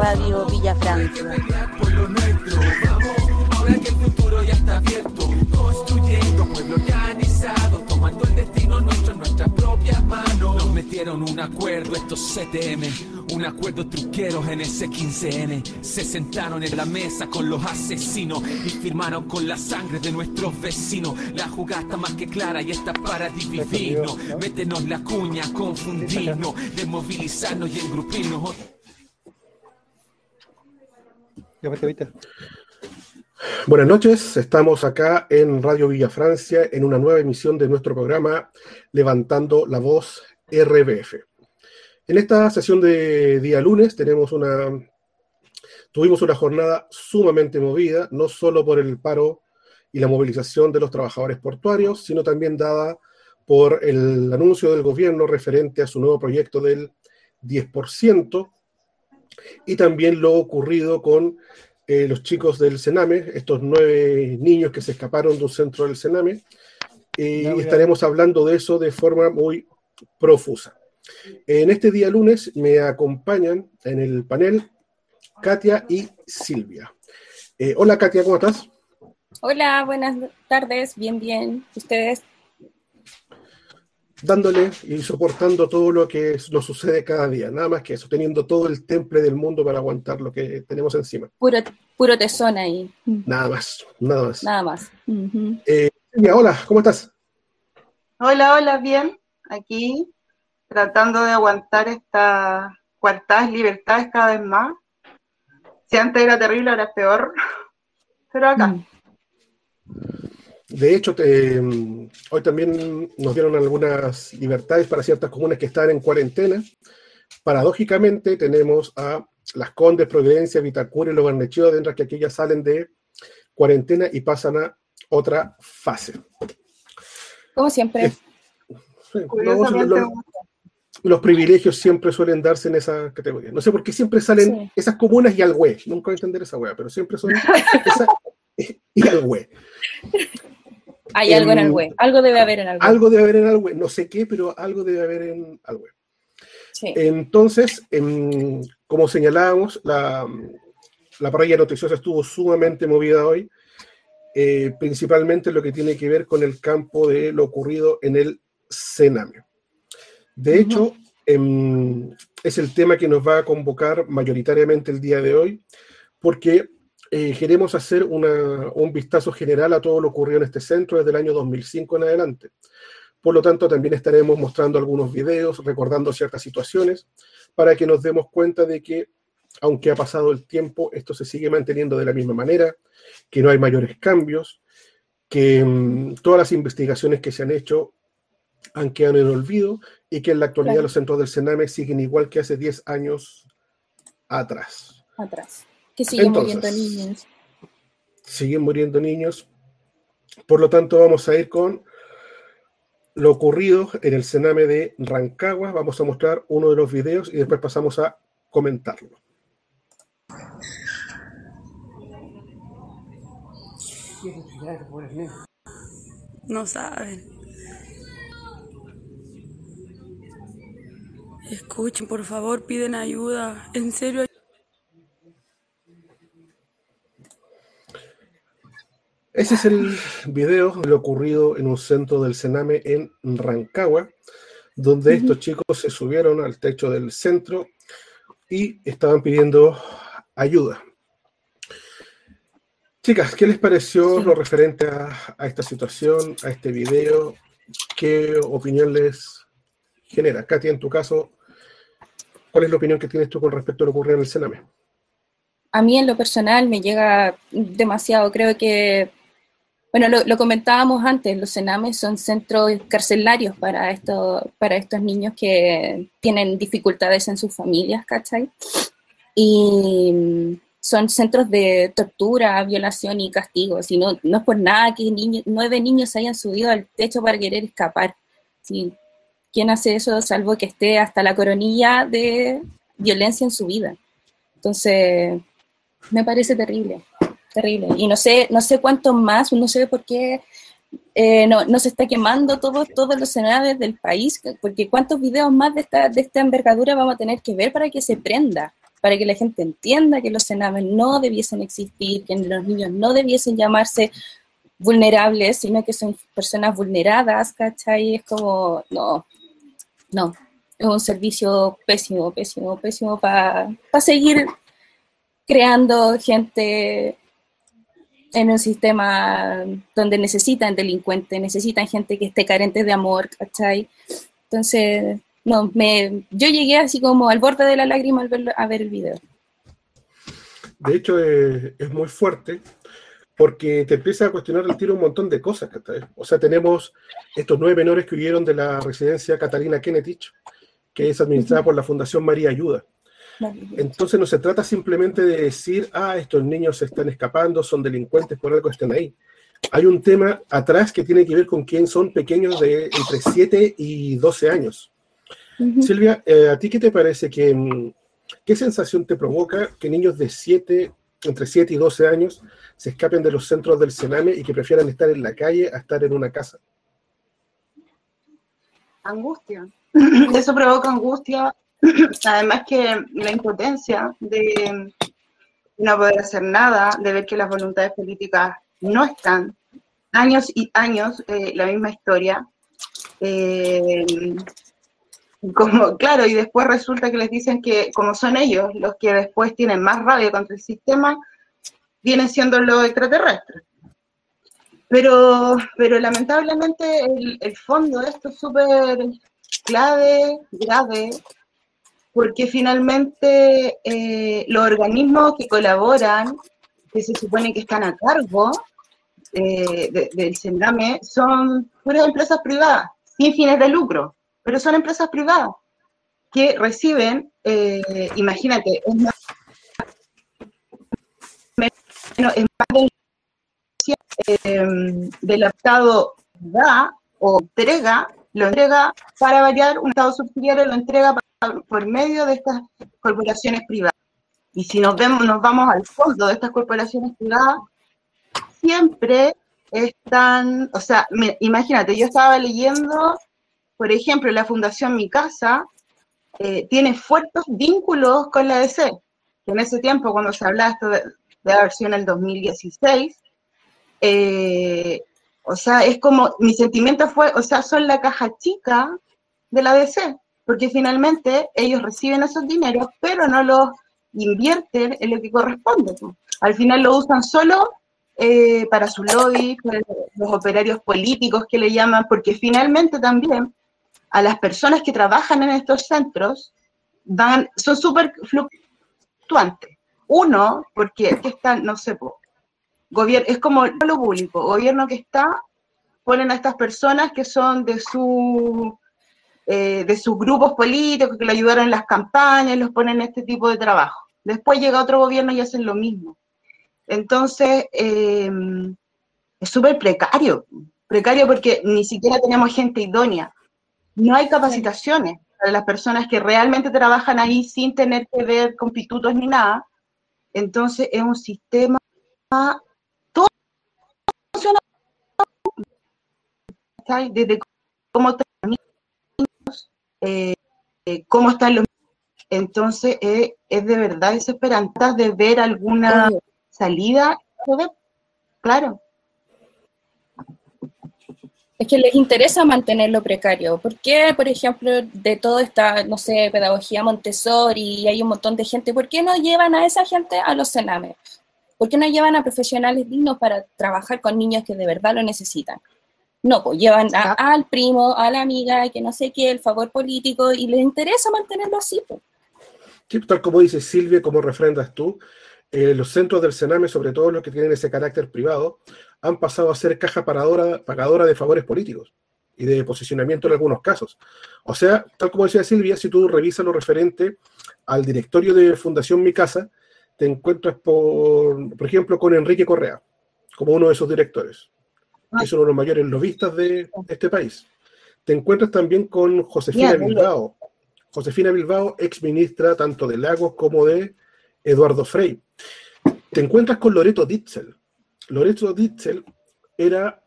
Radio Villa Francia. Ahora que el futuro ya está abierto, construyendo pueblo organizado, tomando el destino nuestro en nuestras propias manos. Nos metieron un acuerdo estos CTM, un acuerdo truqueros en ese 15N. Se sentaron en la mesa con los asesinos y firmaron con la sangre de nuestros vecinos. La jugada está más que clara y está para dividirnos. Métenos la cuña, confundirnos, desmovilizarnos y engrupirnos. Buenas noches, estamos acá en Radio Villa Francia en una nueva emisión de nuestro programa Levantando la Voz RBF. En esta sesión de día lunes tenemos una, tuvimos una jornada sumamente movida, no solo por el paro y la movilización de los trabajadores portuarios, sino también dada por el anuncio del gobierno referente a su nuevo proyecto del 10%, y también lo ocurrido con eh, los chicos del Sename, estos nueve niños que se escaparon de un centro del Sename, y estaremos hablando de eso de forma muy profusa. En este día lunes me acompañan en el panel Katia y Silvia. Eh, hola Katia, ¿cómo estás? Hola, buenas tardes, bien, bien. ¿Ustedes? Dándole y soportando todo lo que nos sucede cada día, nada más que eso, teniendo todo el temple del mundo para aguantar lo que tenemos encima. Puro, puro tesón ahí. Nada más, nada más. Nada más. Eh, hola, ¿cómo estás? Hola, hola, bien. Aquí tratando de aguantar estas cuartas libertades cada vez más. Si antes era terrible, ahora es peor. Pero acá. Mm. De hecho, hoy también nos dieron algunas libertades para ciertas comunas que están en cuarentena. Paradójicamente, tenemos a Las Condes, Providencia, Vitacura y Los dentro que aquí ya salen de cuarentena y pasan a otra fase. Como siempre. los privilegios siempre suelen darse en esa categoría. No sé por qué siempre salen esas comunas y al güey. Nunca voy a entender esa wea, pero siempre son esas y al güey. Hay algo en el web, algo debe haber en el web. Algo debe haber en el web, no sé qué, pero algo debe haber en el web. Entonces, em, como señalábamos, la, la parrilla noticiosa estuvo sumamente movida hoy, eh, principalmente lo que tiene que ver con el campo de lo ocurrido en el Sename. De hecho, em, es el tema que nos va a convocar mayoritariamente el día de hoy, porque eh, queremos hacer un vistazo general a todo lo ocurrido en este centro desde el año 2005 en adelante. Por lo tanto, también estaremos mostrando algunos videos, recordando ciertas situaciones, para que nos demos cuenta de que, aunque ha pasado el tiempo, esto se sigue manteniendo de la misma manera, que no hay mayores cambios, que mm, todas las investigaciones que se han hecho han quedado en el olvido y que en la actualidad los centros del Sename siguen igual que hace 10 años atrás. Atrás que siguen muriendo niños. Siguen muriendo niños. Por lo tanto, vamos a ir con lo ocurrido en el cename de Rancagua. Vamos a mostrar uno de los videos y después pasamos a comentarlo. No saben. Escuchen, por favor, piden ayuda. En serio. Ese es el video de lo ocurrido en un centro del Sename en Rancagua, donde estos chicos se subieron al techo del centro y estaban pidiendo ayuda. Chicas, ¿qué les pareció lo referente a, esta situación, a este video? ¿Qué opinión les genera? Katia, en tu caso, ¿cuál es la opinión que tienes tú con respecto a lo ocurrido en el Sename? A mí en lo personal me llega demasiado. Creo que bueno, lo, comentábamos antes, los cenames son centros carcelarios para, esto, para estos niños que tienen dificultades en sus familias, ¿cachai? Y son centros de tortura, violación y castigo. Si no, no es por nada que nueve niños se hayan subido al techo para querer escapar. ¿Quién hace eso salvo que esté hasta la coronilla de violencia en su vida? Entonces, me parece terrible terrible. Y no sé, no sé cuánto más, no sé por qué eh, no, se está quemando todo, todos los escenarios del país, porque cuántos videos más de esta, de esta envergadura vamos a tener que ver para que se prenda. para que la gente entienda que los cenames no debiesen existir, que los niños no debiesen llamarse vulnerables, sino que son personas vulneradas, ¿cachai? Es como, no, no, es un servicio pésimo, pésimo, pésimo para seguir creando gente en un sistema donde necesitan delincuentes, necesitan gente que esté carente de amor, ¿cachai? Entonces, no, me, yo llegué así como al borde de la lágrima al ver, a ver el video. De hecho, es, muy fuerte porque te empieza a cuestionar el tiro un montón de cosas. O sea, tenemos estos nueve menores que huyeron de la residencia Catalina Kennetich, que es administrada por la Fundación María Ayuda. Entonces no se trata simplemente de decir, ah, estos niños se están escapando, son delincuentes, por algo están ahí. Hay un tema atrás que tiene que ver con quién son pequeños de entre 7 y 12 años. Silvia, eh, ¿a ti qué te parece que, mm, qué sensación te provoca que niños de 7, entre 7 y 12 años se escapen de los centros del Sename y que prefieran estar en la calle a estar en una casa? Angustia. Eso provoca angustia Además que la impotencia de no poder hacer nada, de ver que las voluntades políticas no están, años y años, eh, la misma historia. Eh, como, claro, y después resulta que les dicen que como son ellos los que después tienen más rabia contra el sistema, vienen siendo los extraterrestres. Pero, pero lamentablemente el, el fondo de esto es súper clave, grave, porque finalmente eh, los organismos que colaboran, que se supone que están a cargo eh, del Sename, son puras empresas privadas, sin fines de lucro, pero son empresas privadas que reciben, eh, imagínate, es más, es más del, del Estado da o entrega, lo entrega para variar, un Estado subsidiario lo entrega para por medio de estas corporaciones privadas. Y si nos, vemos, nos vamos al fondo de estas corporaciones privadas, siempre están, o sea, imagínate, yo estaba leyendo, por ejemplo, la Fundación Mi Casa eh, tiene fuertes vínculos con la DC, en ese tiempo, cuando se hablaba esto de, de haber sido en el 2016, eh, o sea, es como, mi sentimiento fue, o sea, son la caja chica de la DC porque finalmente ellos reciben esos dineros, pero no los invierten en lo que corresponde. Al final lo usan solo eh, para su lobby, para los operarios políticos que le llaman, porque finalmente también a las personas que trabajan en estos centros van, son súper fluctuantes. Uno, porque es que están, no sé, es como lo público, gobierno que está, ponen a estas personas que son de su eh, de sus grupos políticos que le ayudaron en las campañas, los ponen en este tipo de trabajo. Después llega otro gobierno y hacen lo mismo. Entonces, eh, es súper precario, precario porque ni siquiera tenemos gente idónea. No hay capacitaciones para las personas que realmente trabajan ahí sin tener que ver con pitutos ni nada. Entonces, es un sistema todo funciona desde cómo eh, cómo están los... Entonces, eh, es de verdad desesperante de ver alguna salida. Claro. Es que les interesa mantenerlo precario. ¿Por qué, por ejemplo, de toda esta, no sé, pedagogía Montessori y hay un montón de gente, ¿por qué no llevan a esa gente a los cenames? ¿Por qué no llevan a profesionales dignos para trabajar con niños que de verdad lo necesitan? No, pues llevan al primo, a la amiga, que no sé qué, el favor político, y les interesa mantenerlo así. Pues. tal como dice Silvia, como refrendas tú, eh, los centros del Sename, sobre todo los que tienen ese carácter privado, han pasado a ser caja pagadora, pagadora de favores políticos y de posicionamiento en algunos casos. O sea, tal como decía Silvia, si tú revisas lo referente al directorio de Fundación Mi Casa, te encuentras, por, por ejemplo, con Enrique Correa, como uno de sus directores que es uno de los mayores lobistas de este país. Te encuentras también con Josefina Bilbao. Josefina Bilbao, ex ministra tanto de Lagos como de Eduardo Frey. Te encuentras con Loreto Ditzel. Loreto Ditzel era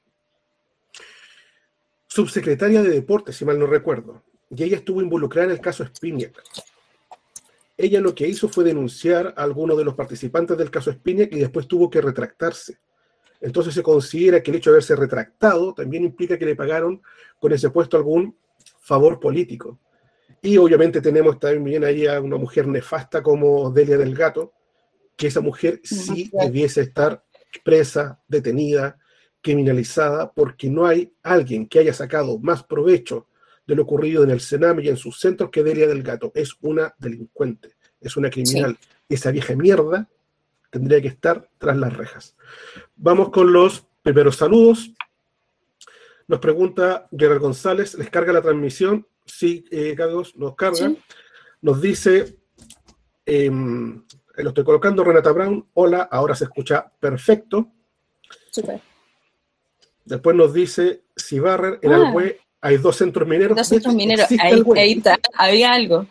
subsecretaria de Deportes, si mal no recuerdo, y ella estuvo involucrada en el caso Spiniak. ella lo que hizo fue denunciar a algunos de los participantes del caso Espiña y después tuvo que retractarse. Entonces se considera que el hecho de haberse retractado también implica que le pagaron con ese puesto algún favor político. Y obviamente tenemos también ahí a una mujer nefasta como Delia del Gato, que esa mujer sí debiese estar presa, detenida, criminalizada, porque no hay alguien que haya sacado más provecho de lo ocurrido en el Sename y en sus centros que Delia del Gato. Es una delincuente, es una criminal. Esa vieja mierda tendría que estar tras las rejas. Vamos con los primeros saludos. Nos pregunta Gerard González, ¿les carga la transmisión? Sí, eh, Carlos, nos carga. Nos dice, em, lo estoy colocando, Renata Brown, hola, ahora se escucha perfecto. Super. Después nos dice, si Barrer, en ah. Alhue hay dos centros mineros. Dos centros mineros, ahí, está, había algo.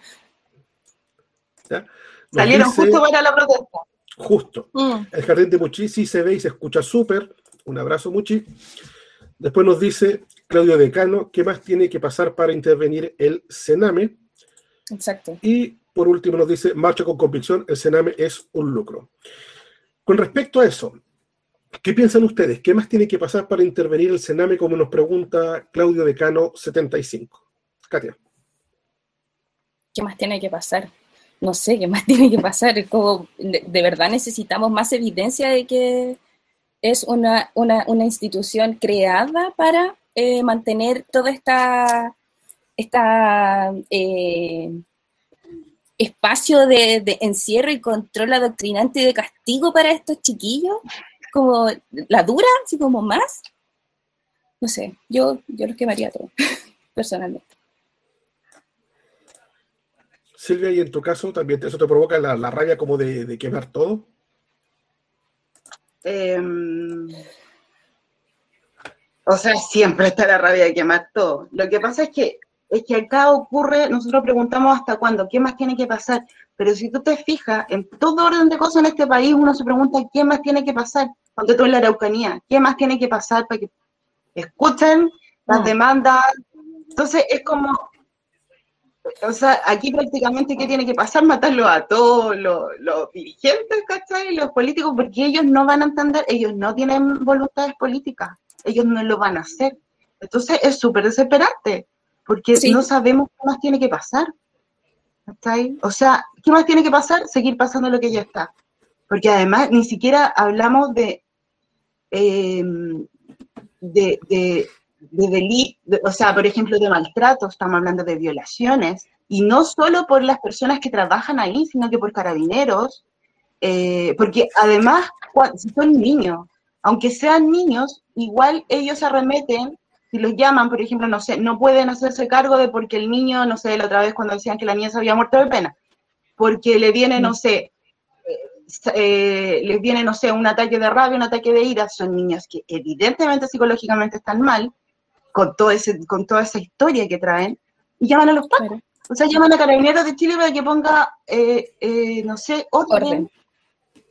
Salieron justo para la protesta. Justo. Mm. El jardín de Muchi sí se ve y se escucha súper. Un abrazo, Muchi. Después nos dice Claudio Decano, ¿qué más tiene que pasar para intervenir el Sename? Exacto. Y por último nos dice, marcha con convicción, el Sename es un lucro. Con respecto a eso, ¿qué piensan ustedes? ¿Qué más tiene que pasar para intervenir el Sename, como nos pregunta Claudio Decano 75? Katia. ¿Qué más tiene que pasar? No sé qué más tiene que pasar. Como, de, verdad necesitamos más evidencia de que es una, institución creada para eh, mantener toda esta, esta eh, espacio de, encierro y control adoctrinante y de castigo para estos chiquillos, como la dura, así como más. No sé, yo, yo los quemaría todo, personalmente. Silvia, y en tu caso, ¿también eso te provoca la, rabia como de, quemar todo? Em, o sea, siempre está la rabia de quemar todo. Lo que pasa es que, es que acá ocurre, nosotros preguntamos hasta cuándo, ¿qué más tiene que pasar? Pero si tú te fijas, en todo orden de cosas en este país, uno se pregunta, ¿qué más tiene que pasar? Cuando tú en la Araucanía, ¿qué más tiene que pasar para que escuchen las demandas? Entonces, es como, o sea, aquí prácticamente, ¿qué tiene que pasar? Matarlo a todos los, dirigentes, ¿cachai? Los políticos, porque ellos no van a entender, ellos no tienen voluntades políticas, ellos no lo van a hacer. Entonces es súper desesperante, porque no sabemos qué más tiene que pasar. ¿cachai? O sea, ¿qué más tiene que pasar? Seguir pasando lo que ya está. Porque además ni siquiera hablamos de, eh, de de delito, o sea, por ejemplo, de maltrato, estamos hablando de violaciones, y no solo por las personas que trabajan ahí, sino que por carabineros, eh, porque además, si son niños, aunque sean niños, igual ellos arremeten, si los llaman, por ejemplo, no sé, no pueden hacerse cargo de porque el niño, no sé, la otra vez cuando decían que la niña se había muerto de pena, porque le viene, no sé, eh, les viene, no sé, un ataque de rabia, un ataque de ira, son niños que evidentemente psicológicamente están mal, con, todo ese, con toda esa historia que traen, y llaman a los padres. O sea, llaman a Carabineros de Chile para que ponga, eh, eh, no sé, orden.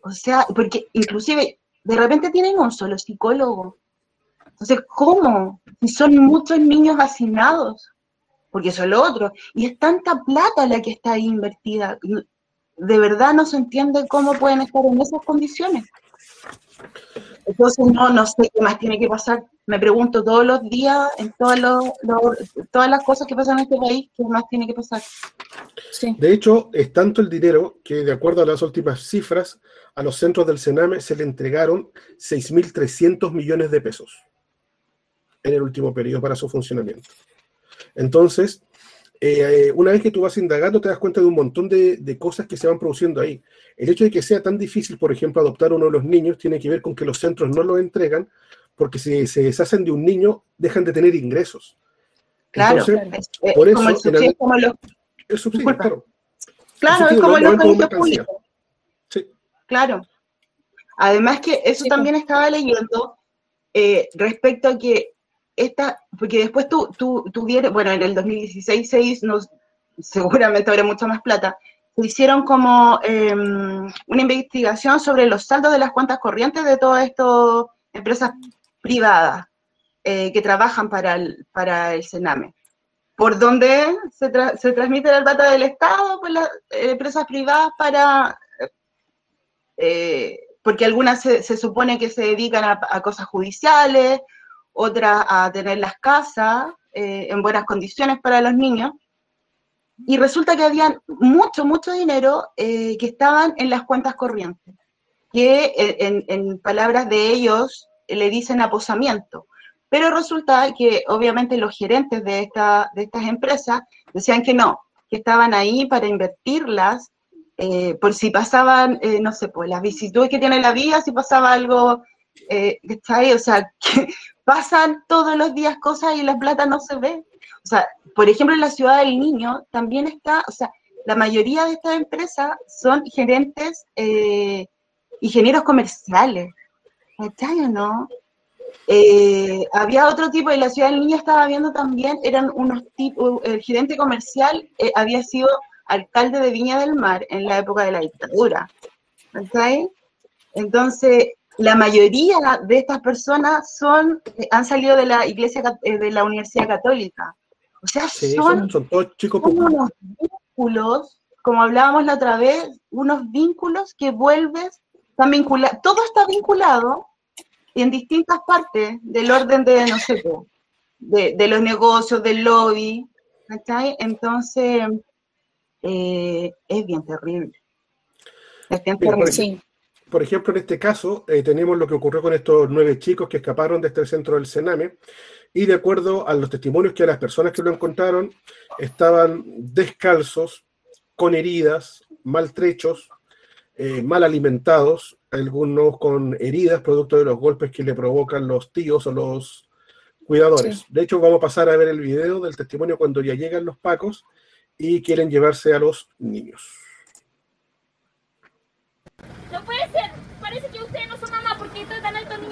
O sea, porque inclusive de repente tienen un solo psicólogo. Entonces, ¿cómo? Si son muchos niños asignados, porque eso es lo otro. Y es tanta plata la que está ahí invertida. De verdad no se entiende cómo pueden estar en esas condiciones. Entonces, no, no sé qué más tiene que pasar. Me pregunto todos los días, en todas, todas las cosas que pasan en este país, qué más tiene que pasar. De hecho, es tanto el dinero que, de acuerdo a las últimas cifras, a los centros del Sename se le entregaron 6.300 millones de pesos en el último periodo para su funcionamiento. Entonces, eh, una vez que tú vas indagando, te das cuenta de un montón de, cosas que se van produciendo ahí. El hecho de que sea tan difícil, por ejemplo, adoptar uno de los niños, tiene que ver con que los centros no lo entregan, porque si se deshacen de un niño, dejan de tener ingresos. Claro, por eso, el como los... claro. Claro, es como los colegios públicos. Sí. Claro. Además que eso también estaba leyendo eh, respecto a que esta, porque después tú, tú, bueno, en el 2016 6 nos, seguramente habrá mucha más plata, se hicieron como em, una investigación sobre los saldos de las cuentas corrientes de todas estas empresas privadas eh, que trabajan para el, para el Sename. por donde se, transmite la plata del Estado, pues las empresas privadas para, porque algunas se, supone que se dedican a, cosas judiciales, otras a tener las casas en buenas condiciones para los niños, y resulta que había mucho, mucho dinero que estaban en las cuentas corrientes que en, palabras de ellos le dicen aposamiento. Pero resulta que obviamente los gerentes de, esta, de estas empresas decían que no, que estaban ahí para invertirlas, eh, por si pasaban, eh, no sé, pues las vicisitudes que tiene la vía, si pasaba algo, eh, está ahí, o sea, que pasan todos los días cosas y la plata no se ve. O sea, por ejemplo, en la ciudad del niño también está, o sea, la mayoría de estas empresas son gerentes eh, ingenieros comerciales, ¿cachai o no? Eh, había otro tipo, y la ciudad del niño estaba viendo también, eran unos tipos, el gerente comercial eh, había sido alcalde de Viña del Mar en la época de la dictadura, ¿cachai? Entonces, la mayoría de estas personas son, eh, han salido de la iglesia, de la Universidad Católica. O sea, son, son, todos chicos unos vínculos, como hablábamos la otra vez, unos vínculos que vuelves todo está vinculado en distintas partes del orden de, no sé, de, los negocios, del lobby, Entonces, eh, es bien terrible. Por, ejemplo, en este caso, eh, tenemos lo que ocurrió con estos nueve chicos que escaparon de este centro del Sename, y de acuerdo a los testimonios que las personas que lo encontraron, estaban descalzos, con heridas, maltrechos, eh, mal alimentados, algunos con heridas producto de los golpes que le provocan los tíos o los cuidadores. De hecho, vamos a pasar a ver el video del testimonio cuando ya llegan los pacos y quieren llevarse a los niños. No puede ser, parece que ustedes no son mamá porque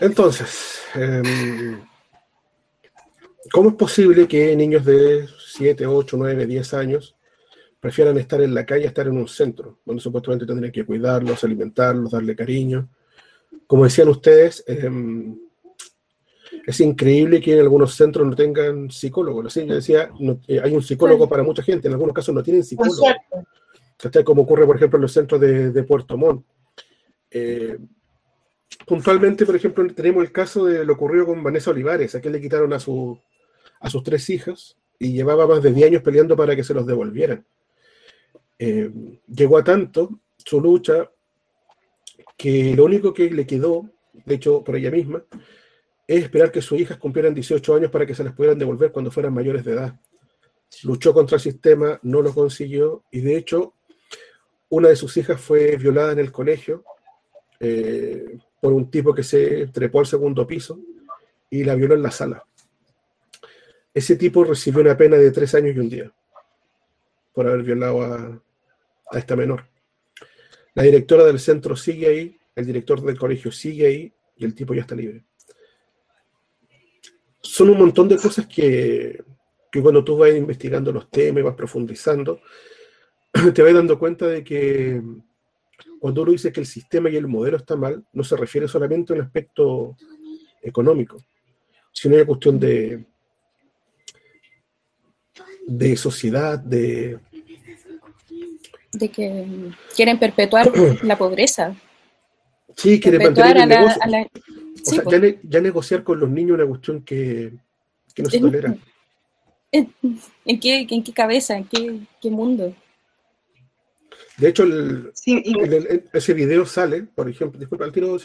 Entonces, em, ¿cómo es posible que niños de 7, 8, 9, 10 años prefieran estar en la calle a estar en un centro, donde supuestamente tendrían que cuidarlos, alimentarlos, darle cariño? Como decían ustedes, eh, es increíble que en algunos centros no tengan psicólogo. Yo decía, eh, hay un psicólogo para mucha gente, en algunos casos no tienen psicólogo. Como ocurre, por ejemplo, en los centros de, Puerto Montt. Eh, puntualmente, por ejemplo, tenemos el caso de lo ocurrido con Vanessa Olivares, a quien le quitaron a, su, a sus tres hijas y llevaba más de 10 años peleando para que se los devolvieran. Eh, llegó a tanto su lucha que lo único que le quedó, de hecho por ella misma, es esperar que sus hijas cumplieran 18 años para que se las pudieran devolver cuando fueran mayores de edad. Luchó contra el sistema, no lo consiguió y de hecho una de sus hijas fue violada en el colegio eh, por un tipo que se trepó al segundo piso y la violó en la sala. Ese tipo recibió una pena de tres años y un día por haber violado a, a esta menor. La directora del centro sigue ahí, el director del colegio sigue ahí y el tipo ya está libre son un montón de cosas que, cuando tú vas investigando los temas vas profundizando, te vas dando cuenta de que cuando uno dice que el sistema y el modelo está mal, no se refiere solamente a un aspecto económico, sino a una cuestión de, de sociedad, de... De que quieren perpetuar la pobreza. Sí, quieren mantener el negocio. O sea, pues. ya, negociar con los niños es una cuestión que, no se tolera. ¿En, qué, ¿En qué cabeza? ¿En qué, mundo? De hecho, ese video sale, por ejemplo, disculpa, al tiro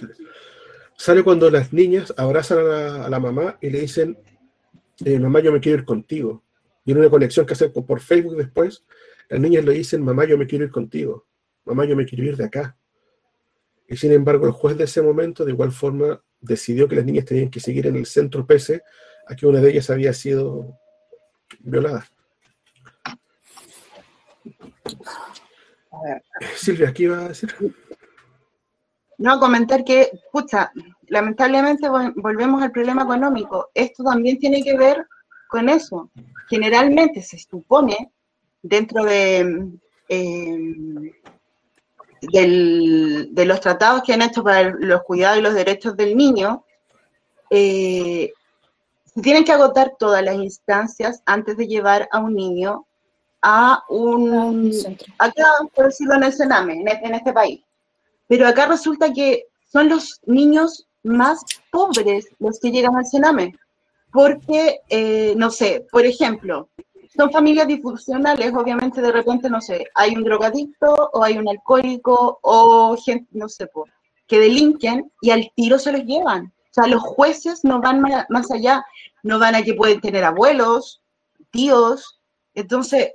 sale cuando las niñas abrazan a la, mamá y le dicen, eh, mamá, yo me quiero ir contigo. Y en una conexión que hacen por Facebook después, las niñas le dicen, mamá, yo me quiero ir contigo. Mamá, yo me quiero ir de acá. Y sin embargo, el juez de ese momento, de igual forma, decidió que las niñas tenían que seguir en el centro pese a que una de ellas había sido violada. Silvia, ¿qué iba a decir? No, comentar que, pucha, lamentablemente volvemos al problema económico. Esto también tiene que ver con eso. Generalmente se supone dentro de, em, de los tratados que han hecho para los cuidados y los derechos del niño, eh, se tienen que agotar todas las instancias antes de llevar a un niño a un, acá, por decirlo en el Sename, en este país. Pero acá resulta que son los niños más pobres los que llegan al Sename. Porque, eh, no sé, por ejemplo, son familias disfuncionales, obviamente de repente, no sé, hay un drogadicto o hay un alcohólico o gente, no sé, que delinquen y al tiro se los llevan. O sea, los jueces no van más allá, no van a que pueden tener abuelos, tíos. Entonces,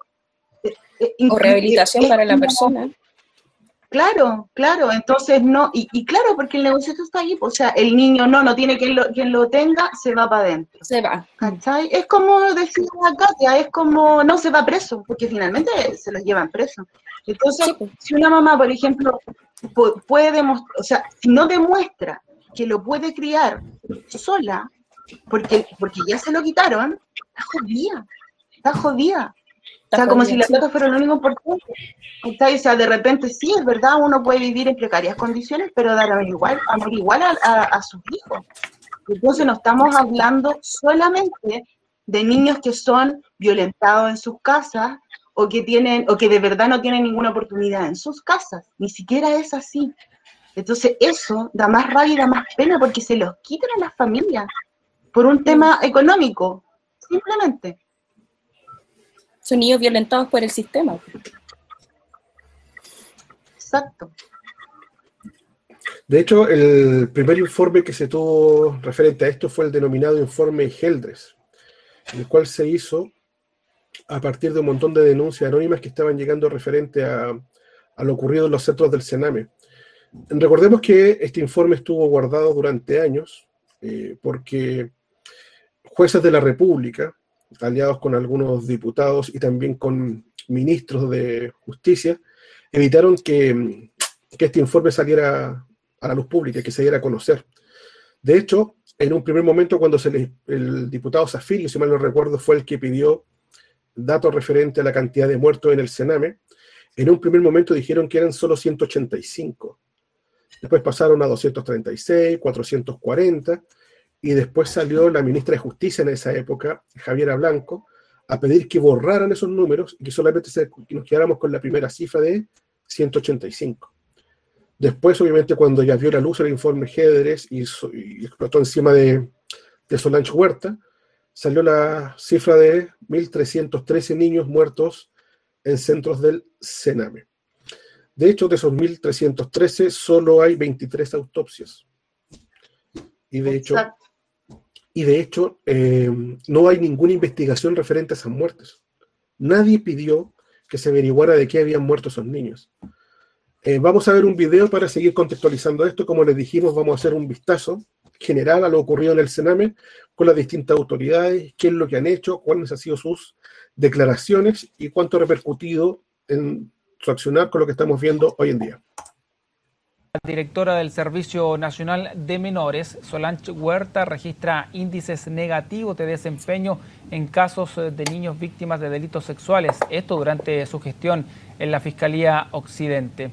eh, o rehabilitación para la persona. Claro, claro, entonces no, y, claro, porque el negocio está ahí, o sea, el niño no, no tiene quien lo, quien lo tenga, se va para adentro. Se va. ¿Cachai? Es como decía Katia, es como, no se va preso, porque finalmente se los llevan preso. Entonces, pues. si una mamá, por ejemplo, puede demostrar, o sea, si no demuestra que lo puede criar sola, porque, porque ya se lo quitaron, está jodida, está jodida. O sea, como si la plata fuera lo único importante. O sea, de repente sí, es verdad, uno puede vivir en precarias condiciones, pero dar amor igual, amor igual a, a, sus hijos. Entonces no estamos hablando solamente de niños que son violentados en sus casas o que tienen o que de verdad no tienen ninguna oportunidad en sus casas. Ni siquiera es así. Entonces eso da más rabia y da más pena porque se los quitan a las familias por un tema económico, simplemente son niños violentados por el sistema. Exacto. De hecho, el primer informe que se tuvo referente a esto fue el denominado informe Heldres, el cual se hizo a partir de un montón de denuncias anónimas que estaban llegando referente a, lo ocurrido en los centros del Sename. Recordemos que este informe estuvo guardado durante años eh, porque jueces de la República aliados con algunos diputados y también con ministros de justicia, evitaron que, este informe saliera a la luz pública, que se diera a conocer. De hecho, en un primer momento, cuando se le, el diputado Zafiri, si mal no recuerdo, fue el que pidió datos referentes a la cantidad de muertos en el Sename, en un primer momento dijeron que eran solo 185. Después pasaron a 236, 440, y después salió la ministra de Justicia en esa época, Javiera Blanco, a pedir que borraran esos números y que solamente nos quedáramos con la primera cifra de 185. Después, obviamente, cuando ya vio la luz el informe Géderes y, explotó encima de, de Solange Huerta, salió la cifra de 1.313 niños muertos en centros del Sename. De hecho, de esos 1.313, solo hay 23 autopsias. Y de hecho, y de hecho, eh, no hay ninguna investigación referente a esas muertes. Nadie pidió que se averiguara de qué habían muerto esos niños. Eh, vamos a ver un video para seguir contextualizando esto. Como les dijimos, vamos a hacer un vistazo general a lo ocurrido en el Sename con las distintas autoridades, qué es lo que han hecho, cuáles han sido sus declaraciones y cuánto ha repercutido en su accionar con lo que estamos viendo hoy en día. La directora del Servicio Nacional de Menores, Solange Huerta, registra índices negativos de desempeño en casos de niños víctimas de delitos sexuales, esto durante su gestión en la Fiscalía Occidente.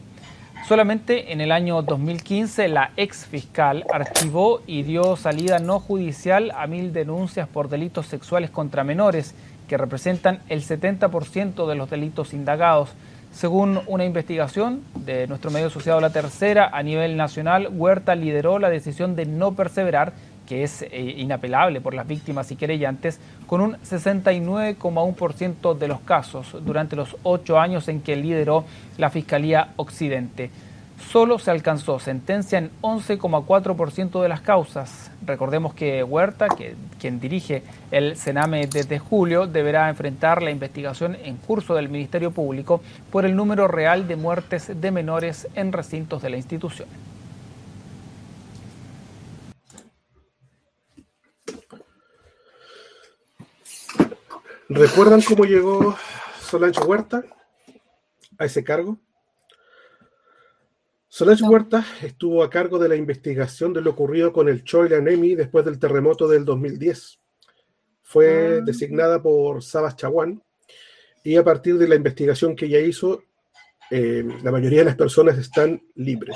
Solamente en el año 2015 la ex fiscal archivó y dio salida no judicial a mil denuncias por delitos sexuales contra menores, que representan el 70% de los delitos indagados. Según una investigación de nuestro medio asociado La Tercera, a nivel nacional, Huerta lideró la decisión de no perseverar, que es eh, inapelable por las víctimas y querellantes, con un 69,1% de los casos durante los ocho años en que lideró la Fiscalía Occidente solo se alcanzó sentencia en 11,4% de las causas. Recordemos que Huerta, quien dirige el Sename desde julio, deberá enfrentar la investigación en curso del Ministerio Público por el número real de muertes de menores en recintos de la institución. ¿Recuerdan cómo llegó Solange Huerta a ese cargo? Solange Huerta estuvo a cargo de la investigación de lo ocurrido con el Choila Nemi después del terremoto del 2010. Fue ah. designada por Sabas Chaguán y a partir de la investigación que ella hizo, eh, la mayoría de las personas están libres.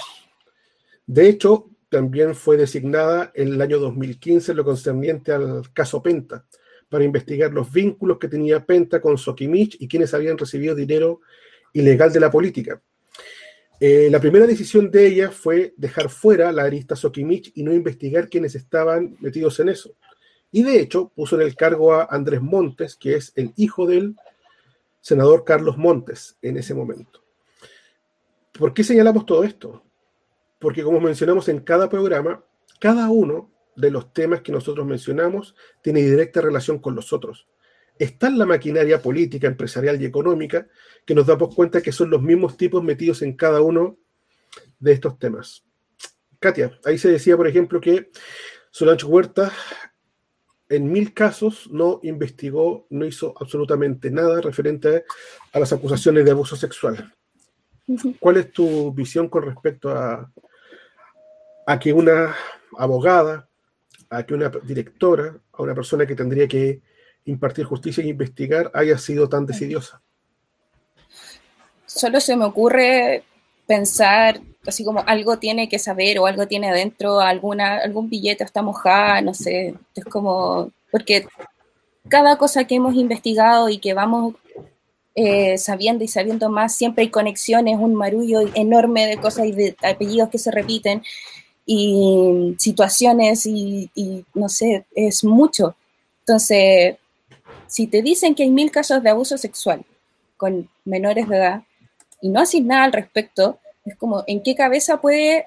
De hecho, también fue designada en el año 2015 lo concerniente al caso Penta, para investigar los vínculos que tenía Penta con Sokimich y quienes habían recibido dinero ilegal de la política. Eh, la primera decisión de ella fue dejar fuera la arista Sokimich y no investigar quienes estaban metidos en eso. Y de hecho puso en el cargo a Andrés Montes, que es el hijo del senador Carlos Montes en ese momento. ¿Por qué señalamos todo esto? Porque como mencionamos en cada programa, cada uno de los temas que nosotros mencionamos tiene directa relación con los otros. Está en la maquinaria política, empresarial y económica que nos damos cuenta que son los mismos tipos metidos en cada uno de estos temas. Katia, ahí se decía, por ejemplo, que Solange Huerta en mil casos no investigó, no hizo absolutamente nada referente a las acusaciones de abuso sexual. ¿Cuál es tu visión con respecto a, a que una abogada a que una directora, a una persona que tendría que impartir justicia e investigar, haya sido tan decidiosa. Solo se me ocurre pensar así como algo tiene que saber o algo tiene adentro, alguna, algún billete está mojada, no sé, es como, porque cada cosa que hemos investigado y que vamos eh, sabiendo y sabiendo más, siempre hay conexiones, un marullo enorme de cosas y de apellidos que se repiten y situaciones y, no sé, es mucho. Entonces, si te dicen que hay mil casos de abuso sexual con menores de edad y no haces nada al respecto, es como, ¿en qué cabeza puede,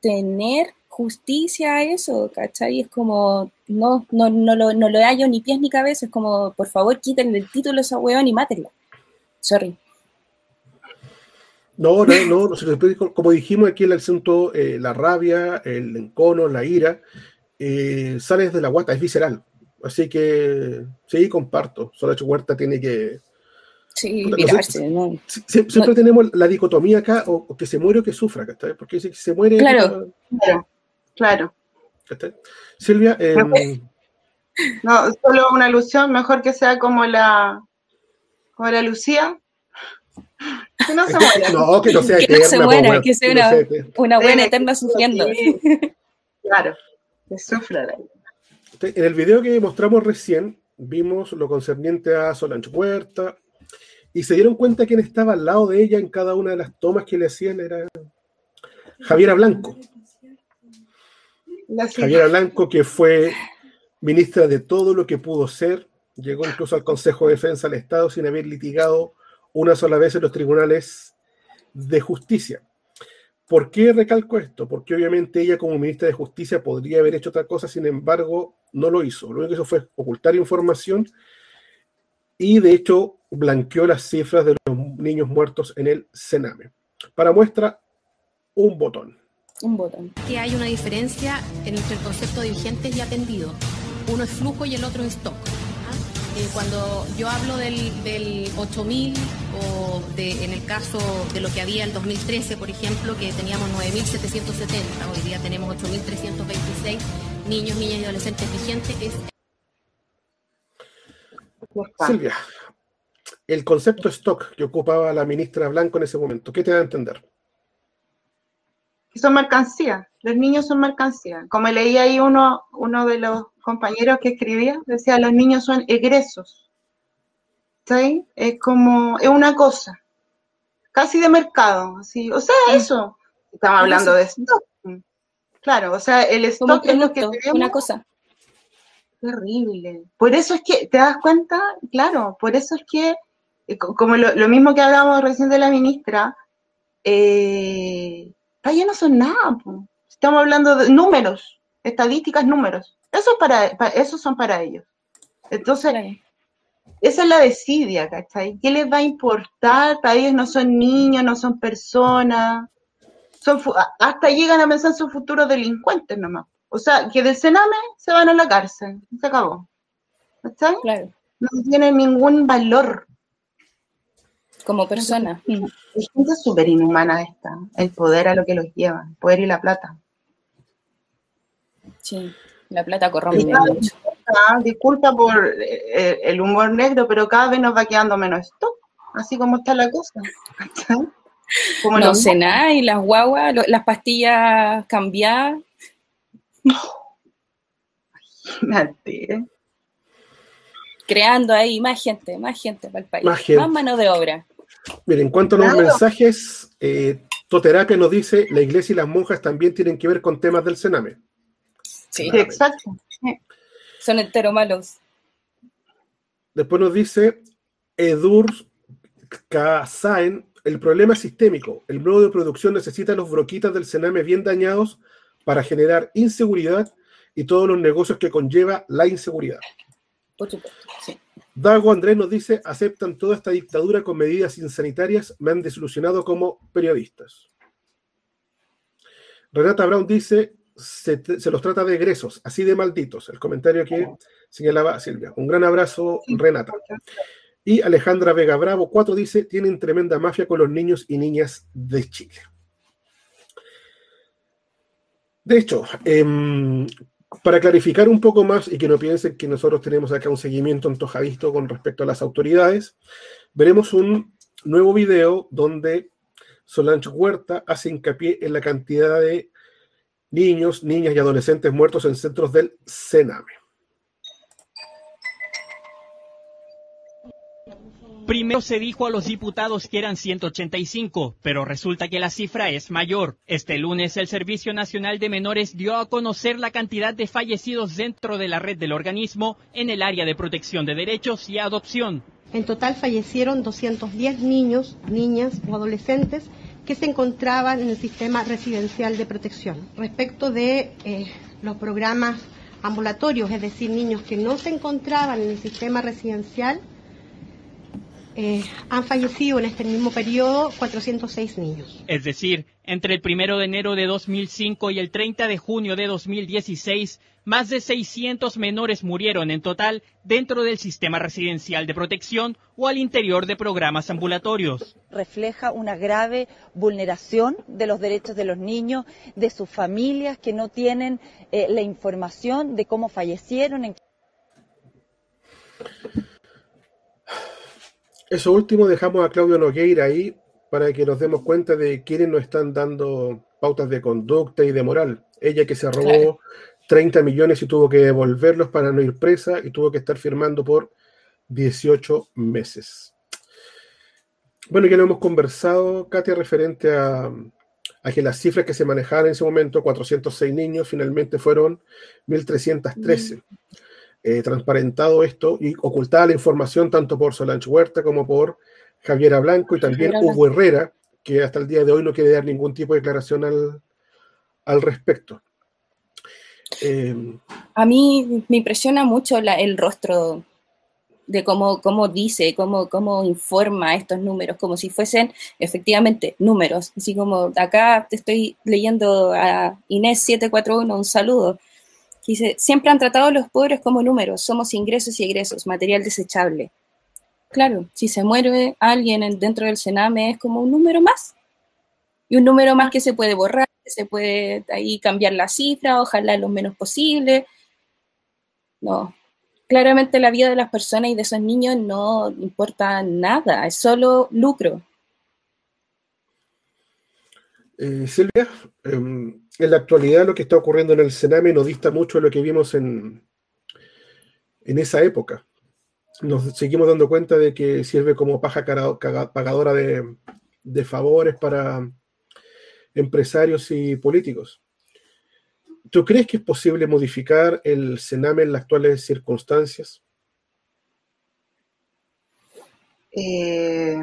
tener justicia eso? ¿Cachai? Es como, no, no, no, lo, no lo hallo ni pies ni cabeza, es como, por favor, quítenle el título a esa weón y mátenlo. Sorry. No, no, no, como dijimos aquí el asunto, eh, la rabia, el encono, la ira, eh, sale de la guata, es visceral. Así que sí, comparto. Solacho Huerta tiene que. Sí, mirarse, ¿no? Siempre tenemos la dicotomía acá, o, que se muere o que sufra, ¿está? Porque si se muere. Claro, claro, claro. Silvia. no, solo una alusión, mejor que sea como la, como la Lucía, que no se muera. No, que no sea que no se muera, que sea una, una buena eterna sufriendo. Claro, que sufra. En el video que mostramos recién, vimos lo concerniente a Solange Huerta, y se dieron cuenta quién estaba al lado de ella en cada una de las tomas que le hacían era Javiera Blanco. Javiera Blanco, que fue ministra de todo lo que pudo ser, llegó incluso al Consejo de Defensa del Estado sin haber litigado una sola vez en los tribunales de justicia. ¿Por qué recalco esto? Porque obviamente ella como ministra de Justicia podría haber hecho otra cosa, sin embargo, no lo hizo. Lo único que hizo fue ocultar información y de hecho blanqueó las cifras de los niños muertos en el Sename. Para muestra, un botón. Un botón. Que hay una diferencia entre el concepto de vigentes y atendido. Uno es flujo y el otro es stock. Eh, cuando yo hablo del, del 8.000 o en el caso de lo que había en 2013, por ejemplo, que teníamos 9.770, hoy día tenemos 8.326 niños, niñas y adolescentes vigentes. Es... Silvia, el concepto stock que ocupaba la ministra Blanco en ese momento, ¿qué te da a entender? Son mercancía, los niños son mercancía. Como leía ahí uno, uno de los compañeros que escribía, decía, los niños son egresos. ¿Sí? Es como, es una cosa, casi de mercado, así, o sea, eso. Estamos hablando de stock. Claro, o sea, el stock es lo que tenemos. Una cosa. Terrible. Por eso es que, ¿te das cuenta? Claro, por eso es que, eh, como lo, lo mismo que hablábamos recién de la ministra, eh, ya no son nada. Estamos hablando de números, estadísticas, números. Eso, para, eso son para ellos. Entonces, esa es la desidia, ¿cachai? ¿Qué les va a importar? Para ellos no son niños, no son personas. Son, hasta llegan a pensar en sus futuros delincuentes nomás. O sea, que del Sename se van a la cárcel. Se acabó. ¿Cachai? no tienen ningún valor. Como persona. Es gente súper inhumana esta. El poder a lo que los lleva, el poder y la plata. Sí, la plata corrompe mucho. Disculpa por eh, el humor negro, pero cada vez nos va quedando menos esto. Así como está la cosa. Como no sé nada, y las guaguas, las pastillas cambiadas. Imagínate. Creando ahí más gente, más gente para el país. Más, mano de obra. Miren, en cuanto a los mensajes, eh, Toterapia nos dice, la iglesia y las monjas también tienen que ver con temas del cename. Sí, exacto. Son entero malos. Después nos dice Edur Kazaen, el problema es sistémico. El modo de producción necesita los broquitas del cename bien dañados para generar inseguridad y todos los negocios que conlleva la inseguridad. Dago Andrés nos dice, aceptan toda esta dictadura con medidas insanitarias, me han desilusionado como periodistas. Renata Brown dice, se, los trata de egresos, así de malditos. El comentario que señalaba Silvia. Un gran abrazo, Renata. Y Alejandra Vega Bravo 4 dice, tienen tremenda mafia con los niños y niñas de Chile. De hecho, eh, para clarificar un poco más y que no piensen que nosotros tenemos acá un seguimiento antojadisto con respecto a las autoridades, veremos un nuevo video donde Solange Huerta hace hincapié en la cantidad de niños, niñas y adolescentes muertos en centros del Sename. Primero se dijo a los diputados que eran 185, pero resulta que la cifra es mayor. Este lunes el Servicio Nacional de Menores dio a conocer la cantidad de fallecidos dentro de la red del organismo en el área de protección de derechos y adopción. En total fallecieron 210 niños, niñas o adolescentes que se encontraban en el sistema residencial de protección. Respecto de eh, los programas ambulatorios, es decir, niños que no se encontraban en el sistema residencial, eh, han fallecido en este mismo periodo 406 niños. Es decir, entre el 1 de enero de 2005 y el 30 de junio de 2016, más de 600 menores murieron en total dentro del sistema residencial de protección o al interior de programas ambulatorios. Refleja una grave vulneración de los derechos de los niños, de sus familias que no tienen eh, la información de cómo fallecieron. En... Eso último dejamos a Claudio Nogueira ahí para que nos demos cuenta de quiénes nos están dando pautas de conducta y de moral. Ella que se robó 30 millones y tuvo que devolverlos para no ir presa y tuvo que estar firmando por 18 meses. Bueno, ya lo hemos conversado, Katia, referente a, a que las cifras que se manejaron en ese momento, 406 niños, finalmente fueron 1.313. Eh, transparentado esto y ocultada la información tanto por Solange Huerta como por Javiera Blanco y también Hugo Herrera, que hasta el día de hoy no quiere dar ningún tipo de declaración al, respecto. Eh, a mí me impresiona mucho el rostro de cómo, cómo dice, cómo, cómo informa estos números, como si fuesen efectivamente números. Así como acá te estoy leyendo a Inés 741, un saludo. Dice, siempre han tratado a los pobres como números, somos ingresos y egresos, material desechable. Claro, si se muere alguien dentro del Sename es como un número más. Y un número más que se puede borrar, se puede ahí cambiar la cifra, ojalá lo menos posible. No, claramente la vida de las personas y de esos niños no importa nada, es solo lucro. Eh, Silvia, em, en la actualidad lo que está ocurriendo en el Sename no dista mucho de lo que vimos en, en esa época. Nos seguimos dando cuenta de que sirve como paja pagadora de, de favores para empresarios y políticos. ¿Tú crees que es posible modificar el Sename en las actuales circunstancias? Eh,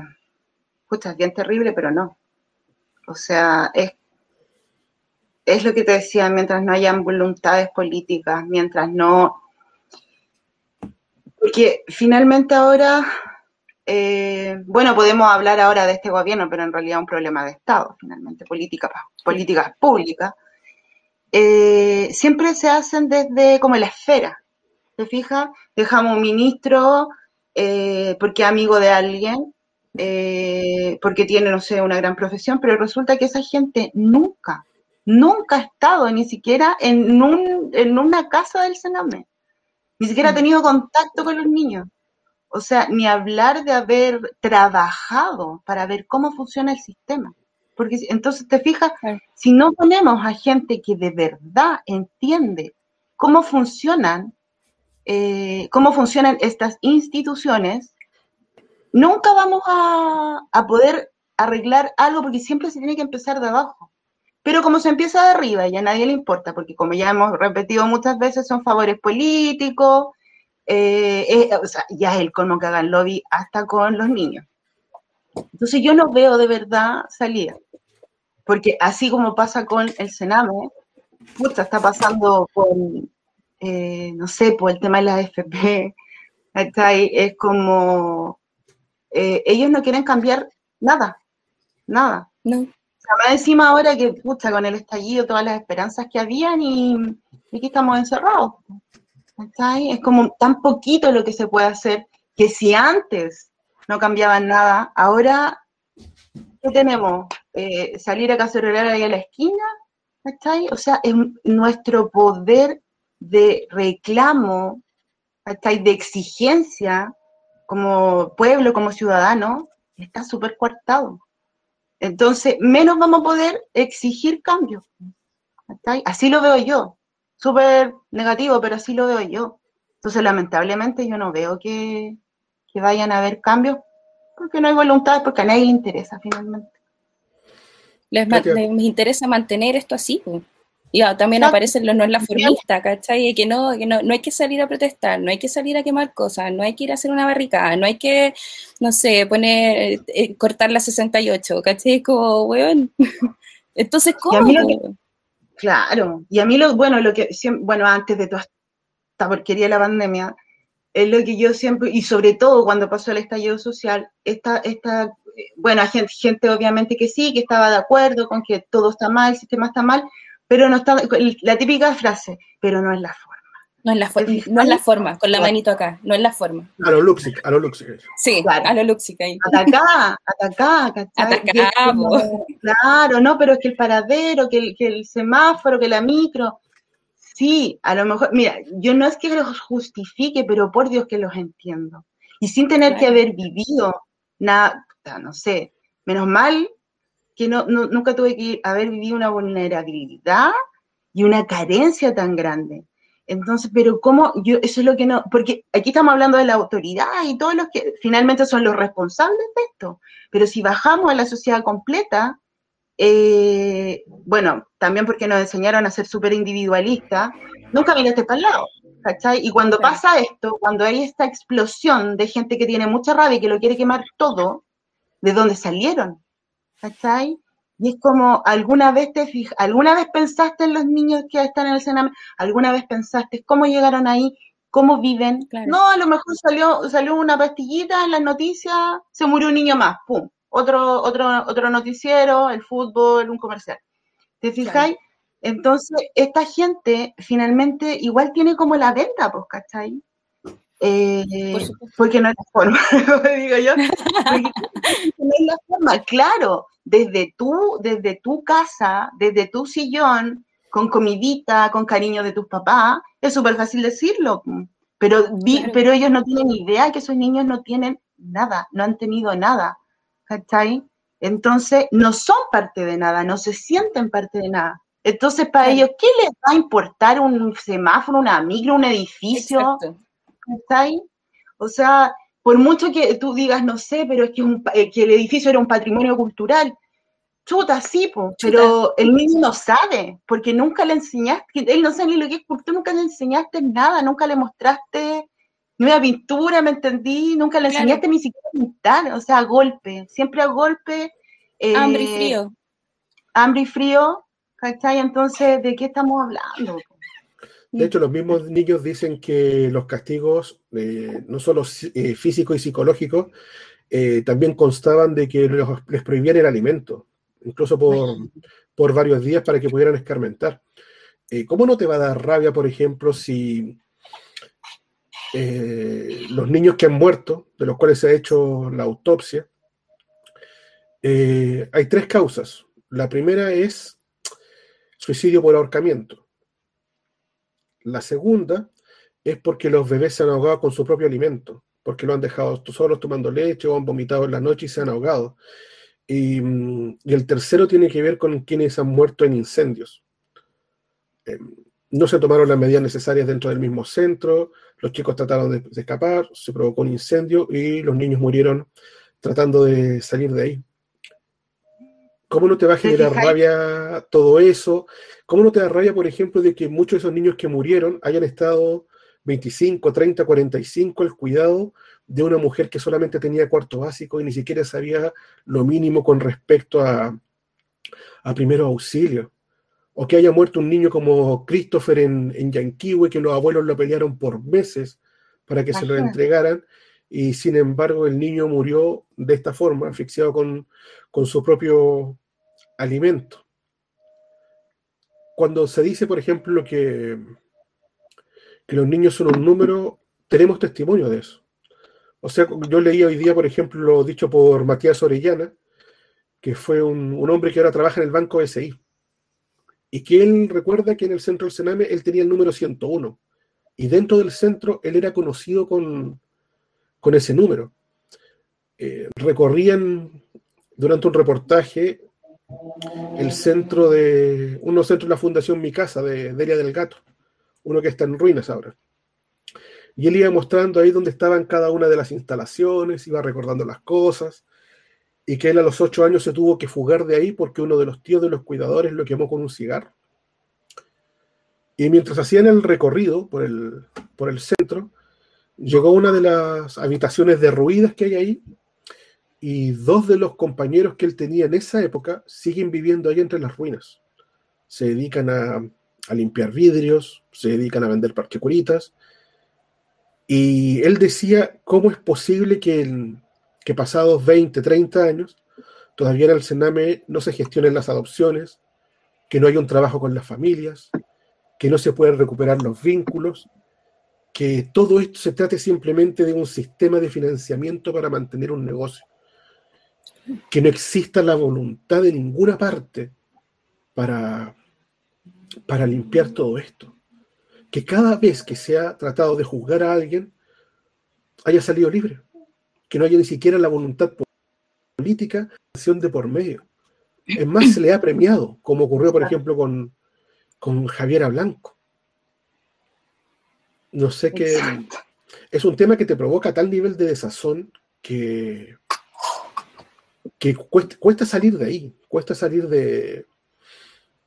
es bien terrible, pero no. O sea, es es lo que te decía, mientras no hayan voluntades políticas, mientras no... Porque finalmente ahora, eh, bueno, podemos hablar ahora de este gobierno, pero en realidad es un problema de Estado, finalmente, política, políticas públicas. Eh, siempre se hacen desde como la esfera. ¿Te fijas? Dejamos un ministro eh, porque es amigo de alguien, porque tiene, no sé, una gran profesión, pero resulta que esa gente nunca, nunca ha estado ni siquiera en, un, en una casa del Sename, ni siquiera ha mm. tenido contacto con los niños. O sea, ni hablar de haber trabajado para ver cómo funciona el sistema. Porque entonces te fijas, si no ponemos a gente que de verdad entiende cómo funcionan, eh, cómo funcionan estas instituciones, nunca vamos a, a, poder arreglar algo porque siempre se tiene que empezar de abajo. Pero como se empieza de arriba y a nadie le importa, porque como ya hemos repetido muchas veces, son favores políticos, eh, eh, o sea, ya es el colmo que hagan lobby hasta con los niños. Entonces yo no veo de verdad salida, porque así como pasa con el Sename, puta, está pasando con, eh, no sé, por el tema de la FP, es como, ellos no quieren cambiar nada, nada. No. Más encima ahora que, pucha, con el estallido, todas las esperanzas que habían y, y aquí estamos encerrados. Es como tan poquito lo que se puede hacer que si antes no cambiaban nada, ahora, ¿qué tenemos? Eh, salir a cacerolar ahí a la esquina, O sea, es nuestro poder de reclamo, De exigencia como pueblo, como ciudadano, está súper coartado. Entonces, menos vamos a poder exigir cambios. Así lo veo yo súper negativo, pero así lo veo yo. Entonces, lamentablemente, yo no veo que, vayan a haber cambios, porque no hay voluntad, porque a nadie le interesa finalmente. Les, interesa mantener esto así. Y también aparecen los no es la formista, ¿cachai? Que no, que no, no hay que salir a protestar, no hay que salir a quemar cosas, no hay que ir a hacer una barricada, no hay que, no sé, poner, eh, cortar la 68, ¿cachai? Como, weón. Entonces, ¿cómo? Claro, y a mí lo, bueno, lo que, bueno, antes de toda esta porquería de la pandemia, es lo que yo siempre, y sobre todo cuando pasó el estallido social, esta, esta bueno, hay gente, gente obviamente que sí, que estaba de acuerdo con que todo está mal, el sistema está mal, pero no está, la típica frase, pero no es la forma. No es la, no es la forma, con la manito acá, no es la forma. A lo Luxic, a lo Luxic. Sí, a lo Luxic ahí. Atacá, atacá, ¿cachai? claro, no, pero es que el paradero, que el, que el semáforo, que la micro. Sí, a lo mejor, mira, yo no es que los justifique, pero por Dios que los entiendo. Y sin tener que haber vivido nada, no sé, menos mal que no, nunca tuve que haber vivido una vulnerabilidad y una carencia tan grande. Entonces, pero cómo, yo, eso es lo que no, porque aquí estamos hablando de la autoridad y todos los que finalmente son los responsables de esto, pero si bajamos a la sociedad completa, eh, bueno, también porque nos enseñaron a ser súper individualistas, nunca miraste para el lado, ¿cachai? Y cuando pasa esto, cuando hay esta explosión de gente que tiene mucha rabia y que lo quiere quemar todo, ¿de dónde salieron? ¿Cachai? Y es como, ¿alguna vez te fijas, alguna vez pensaste en los niños que están en el Sename? ¿Alguna vez pensaste cómo llegaron ahí? ¿Cómo viven? No, a lo mejor salió, salió una pastillita en las noticias, se murió un niño más, pum. Otro, otro, otro noticiero, el fútbol, un comercial. ¿Te fijáis? Entonces, esta gente finalmente igual tiene como la venta, pues, ¿cachai? Eh, porque no es la forma, digo yo. no es la forma, claro desde tu, desde tu casa, desde tu sillón, con comidita, con cariño de tus papás, es súper fácil decirlo, pero, pero ellos no tienen idea que esos niños no tienen nada, no han tenido nada, ¿cachai? Entonces, no son parte de nada, no se sienten parte de nada. Entonces, para ellos, ¿qué les va a importar un semáforo, una micro, un edificio? ¿Cachai? O sea, por mucho que tú digas, no sé, pero es que, eh, que el edificio era un patrimonio cultural, chuta, sí, pero el niño no sabe, porque nunca le enseñaste, él no sabe ni lo que es, porque tú nunca le enseñaste nada, nunca le mostraste nueva pintura, ¿me entendí? Nunca le enseñaste ni siquiera a pintar, o sea, a golpe, siempre a golpe. hambre y frío. Hambre y frío, ¿cachai? Entonces, ¿de qué estamos hablando? De hecho, los mismos niños dicen que los castigos, eh, no solo eh, físicos y psicológicos, eh, también constaban de que les prohibían el alimento, incluso por, por, varios días para que pudieran escarmentar. ¿Cómo no te va a dar rabia, por ejemplo, si eh, los niños que han muerto, de los cuales se ha hecho la autopsia, eh, hay tres causas. La primera es suicidio por ahorcamiento. La segunda es porque los bebés se han ahogado con su propio alimento, porque lo han dejado solos tomando leche o han vomitado en la noche y se han ahogado. Y, mm, el tercero tiene que ver con quienes han muerto en incendios. Em, no se tomaron las medidas necesarias dentro del mismo centro, los chicos trataron de, escapar, se provocó un incendio y los niños murieron tratando de salir de ahí. ¿Cómo no te va a generar rabia todo eso? ¿Cómo no te da rabia, por ejemplo, de que muchos de esos niños que murieron hayan estado 25, 30, 45 al cuidado de una mujer que solamente tenía cuarto básico y ni siquiera sabía lo mínimo con respecto a, a primero auxilio? o que haya muerto un niño como Christopher en, en Yanquiwe, que los abuelos lo pelearon por meses para que se lo entregaran, y sin embargo el niño murió de esta forma, asfixiado con, con su propio alimento. Cuando se dice, por ejemplo, que, que los niños son un número, tenemos testimonio de eso. O sea, yo leí hoy día, por ejemplo, lo dicho por Matías Orellana, que fue un, un hombre que ahora trabaja en el Banco SI y que él recuerda que en el centro del Sename él tenía el número 101 y dentro del centro él era conocido con, con ese número. Eh, recorrían durante un reportaje el centro de, unos centros de la Fundación Mi Casa de Delia del Gato, uno que está en ruinas ahora. Y él iba mostrando ahí dónde estaban cada una de las instalaciones, iba recordando las cosas, y que él a los ocho años se tuvo que fugar de ahí porque uno de los tíos de los cuidadores lo quemó con un cigarro. Y mientras hacían el recorrido por el, por el centro, llegó una de las habitaciones derruidas que hay ahí y dos de los compañeros que él tenía en esa época siguen viviendo ahí entre las ruinas. Se dedican a, a limpiar vidrios, se dedican a vender parquecuritas. Y él decía, ¿cómo es posible que que pasados 20, 30 años, todavía en el Sename no se gestionen las adopciones, que no hay un trabajo con las familias, que no se pueden recuperar los vínculos, que todo esto se trate simplemente de un sistema de financiamiento para mantener un negocio, que no exista la voluntad de ninguna parte para, para limpiar todo esto, que cada vez que se ha tratado de juzgar a alguien haya salido libre que no haya ni siquiera la voluntad política, de por medio. Es más, se le ha premiado, como ocurrió, por ejemplo, con, con Javiera Blanco. No sé qué. Es un tema que te provoca tal nivel de desazón que, que cuesta, salir de ahí, cuesta salir de,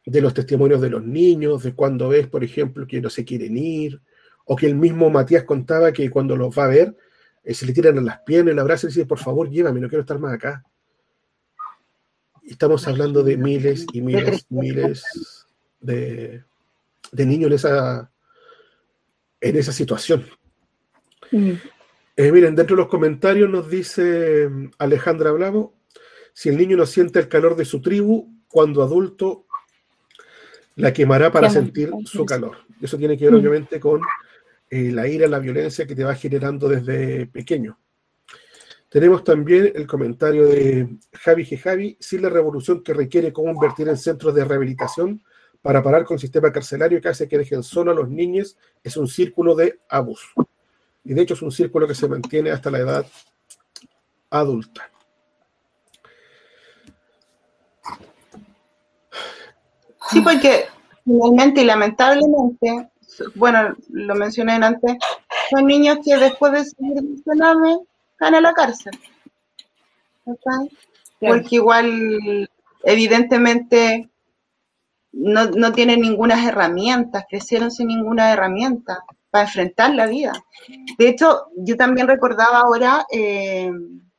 de los testimonios de los niños, de cuando ves, por ejemplo, que no se quieren ir, o que el mismo Matías contaba que cuando los va a ver, eh, se le tiran a las piernas, el abrazo y dice, por favor, llévame, no quiero estar más acá. Estamos hablando de miles y miles y miles de, niños en esa, en esa situación. Mm. Eh, miren, dentro de los comentarios nos dice mm, Alejandra Bravo, si el niño no siente el calor de su tribu, cuando adulto la quemará para sentir su calor. Eso tiene que ver mm. obviamente con eh, la ira, la violencia que te va generando desde pequeño. Tenemos también el comentario de Javi G. Javi, sin la revolución que requiere convertir en centros de rehabilitación para parar con el sistema carcelario que hace que dejen solo a los niños, es un círculo de abuso. Y de hecho es un círculo que se mantiene hasta la edad adulta. Sí, porque finalmente y lamentablemente bueno, lo mencioné antes, son niños que después de salir del cename están en la cárcel. Porque igual, evidentemente, no, no, tienen ninguna herramientas, crecieron sin ninguna herramienta para enfrentar la vida. De hecho, yo también recordaba ahora, eh,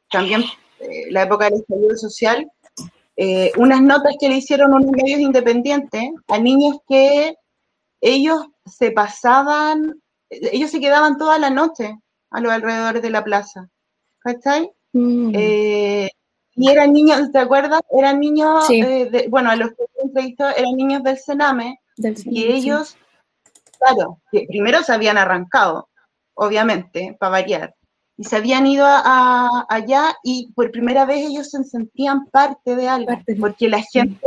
también eh, la época del estallido social, eh, unas notas que le hicieron unos medios independientes a niños que ellos se pasaban, ellos se quedaban toda la noche a los alrededores de la plaza. ¿Cachai? Mm. Eh, y eran niños, ¿te acuerdas? Eran niños, eh, bueno, a los que entrevistado eran niños del Sename, y ellos, claro, que primero se habían arrancado obviamente, para variar. Y se habían ido a, allá y por primera vez ellos se sentían parte de algo, porque la gente,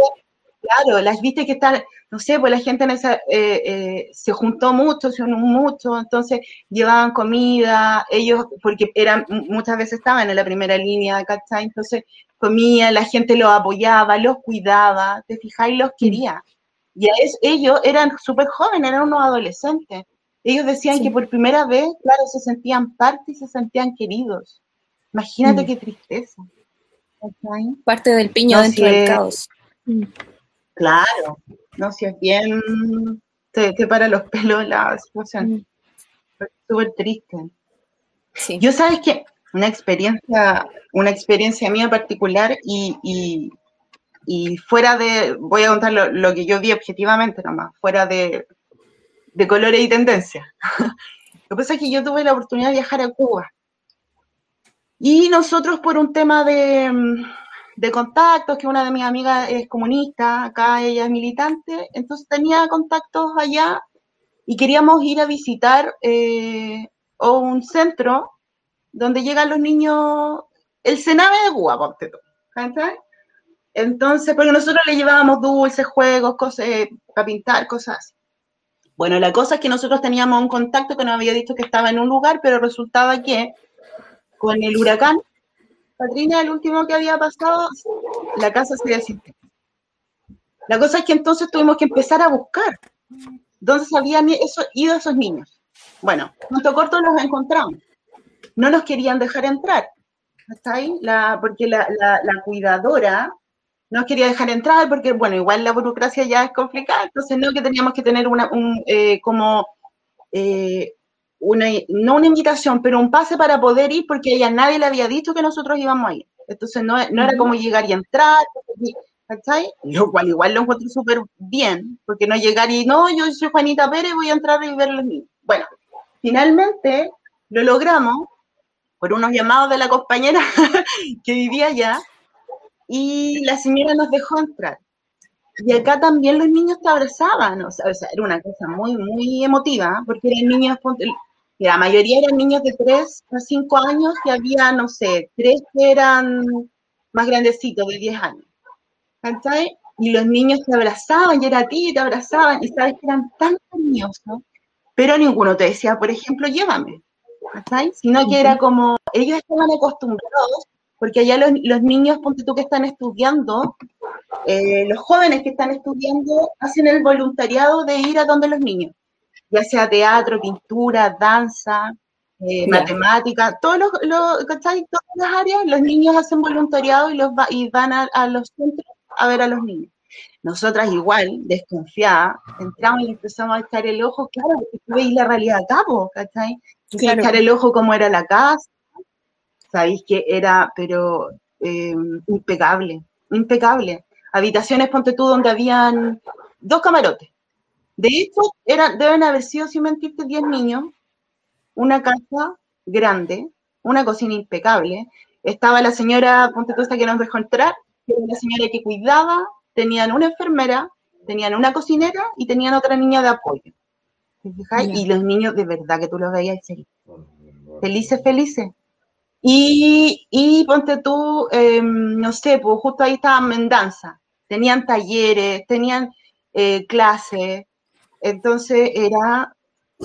claro, las viste que están, no sé, pues la gente en esa, eh, eh, se juntó mucho, se unió mucho, entonces llevaban comida, ellos, porque eran, muchas veces estaban en la primera línea, ¿cachai? Entonces comía, la gente los apoyaba, los cuidaba, te fijáis, los quería. Y ellos eran súper jóvenes, eran unos adolescentes. Ellos decían que por primera vez, claro, se sentían parte y se sentían queridos. Imagínate mm. qué tristeza. Parte del piño dentro del caos. Mm. Claro, no si es bien, te, para los pelos la situación. Mm. Súper triste. Yo sabes que una experiencia, una experiencia mía particular y, y, fuera de, voy a contar lo, que yo vi objetivamente nomás, fuera de, de colores y tendencias. Lo que pasa es que yo tuve la oportunidad de viajar a Cuba. Y nosotros por un tema de, de contactos, que una de mis amigas es comunista, acá ella es militante, entonces tenía contactos allá y queríamos ir a visitar eh, un centro donde llegan los niños, el Sename de Cuba, Entonces, porque nosotros le llevábamos dulces, juegos, cosas eh, para pintar, cosas. Bueno, la cosa es que nosotros teníamos un contacto que nos había dicho que estaba en un lugar, pero resultaba que con el huracán, Patrina, el último que había pasado, la casa se desintegró. La cosa es que entonces tuvimos que empezar a buscar dónde se habían ido esos niños. Bueno, nuestro corto los encontramos. No nos querían dejar entrar. ¿Está ahí? La, porque la, la cuidadora no quería dejar entrar porque, bueno, igual la burocracia ya es complicada, entonces no que teníamos que tener una, un, eh, como, eh, una, no una invitación, pero un pase para poder ir porque ella nadie le había dicho que nosotros íbamos a ir. Entonces no, no era como llegar y entrar, ¿cachai? Lo cual igual lo encuentro súper bien, porque no llegar y no, yo soy Juanita Pérez, voy a entrar y ver los niños. Bueno, finalmente lo logramos por unos llamados de la compañera que vivía allá, y la señora nos dejó entrar. Y acá también los niños te abrazaban, o sea, era una cosa muy, muy emotiva, porque eran niños, la mayoría eran niños de 3 a 5 años y había, no sé, tres que eran más grandecitos, de 10 años. ¿Cachai? Y los niños te abrazaban, y era a ti, te abrazaban, y sabes que eran tan cariñosos, pero ninguno te decía, por ejemplo, llévame, ¿cachai? Sino que era como, ellos estaban acostumbrados porque allá los, niños, ponte tú que están estudiando, eh, los jóvenes que están estudiando hacen el voluntariado de ir a donde los niños, ya sea teatro, pintura, danza, eh, matemática, todos los, Todas las áreas, los niños hacen voluntariado y, los y van a, los centros a ver a los niños. Nosotras igual, desconfiadas, entramos y empezamos a echar el ojo, claro, porque tú veis la realidad a cabo, ¿cachai? Echar el ojo cómo era la casa, sabéis que era, pero eh, impecable, impecable. Habitaciones, ponte tú, donde habían dos camarotes. De hecho, eran, deben haber sido, si mentirte, 10 niños, una casa grande, una cocina impecable. Estaba la señora, ponte tú, esta que nos dejó entrar, que era la señora que cuidaba, tenían una enfermera, tenían una cocinera y tenían otra niña de apoyo. Y los niños, de verdad, que tú los veías felices, felices. Y, y ponte tú, em, no sé, pues justo ahí estaban en danza, tenían talleres, tenían eh, clases, entonces era,